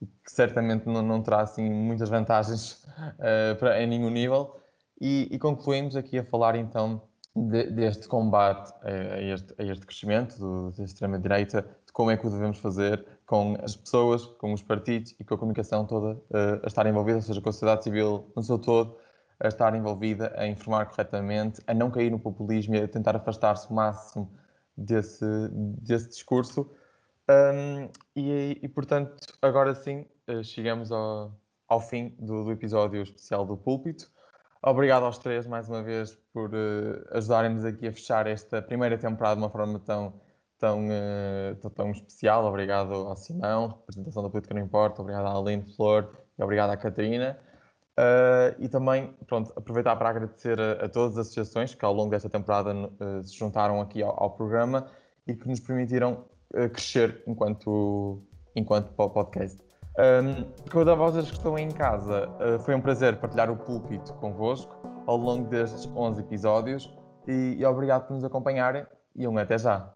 A: que certamente não, não, terá assim muitas vantagens uh, para, em nenhum nível. E, e, concluímos aqui a falar então de, deste combate a, a, este, a este, crescimento do, da extrema-direita, de como é que o devemos fazer com as pessoas, com os partidos e com a comunicação toda uh, a estar envolvida, ou seja, com a sociedade civil no seu todo, a estar envolvida, a informar corretamente, a não cair no populismo e a tentar afastar-se o máximo desse, desse discurso. Um, e, e, portanto, agora sim, eh, chegamos ao, ao fim do, do episódio especial do Púlpito. Obrigado aos três mais uma vez por uh, ajudarem-nos aqui a fechar esta primeira temporada de uma forma tão, tão, uh, tão, tão, especial. Obrigado ao Simão, representação da Política Não Importa, obrigado à Aline Flor e obrigado à Catarina. Uh, e também, pronto, aproveitar para agradecer a, a, todas as associações que ao longo desta temporada uh, se juntaram aqui ao, ao, programa e que nos permitiram uh, crescer enquanto, enquanto podcast. Um, quanto a vocês que estão em casa, foi um prazer partilhar o púlpito convosco ao longo destes 11 episódios e, e obrigado por nos acompanharem e um até já.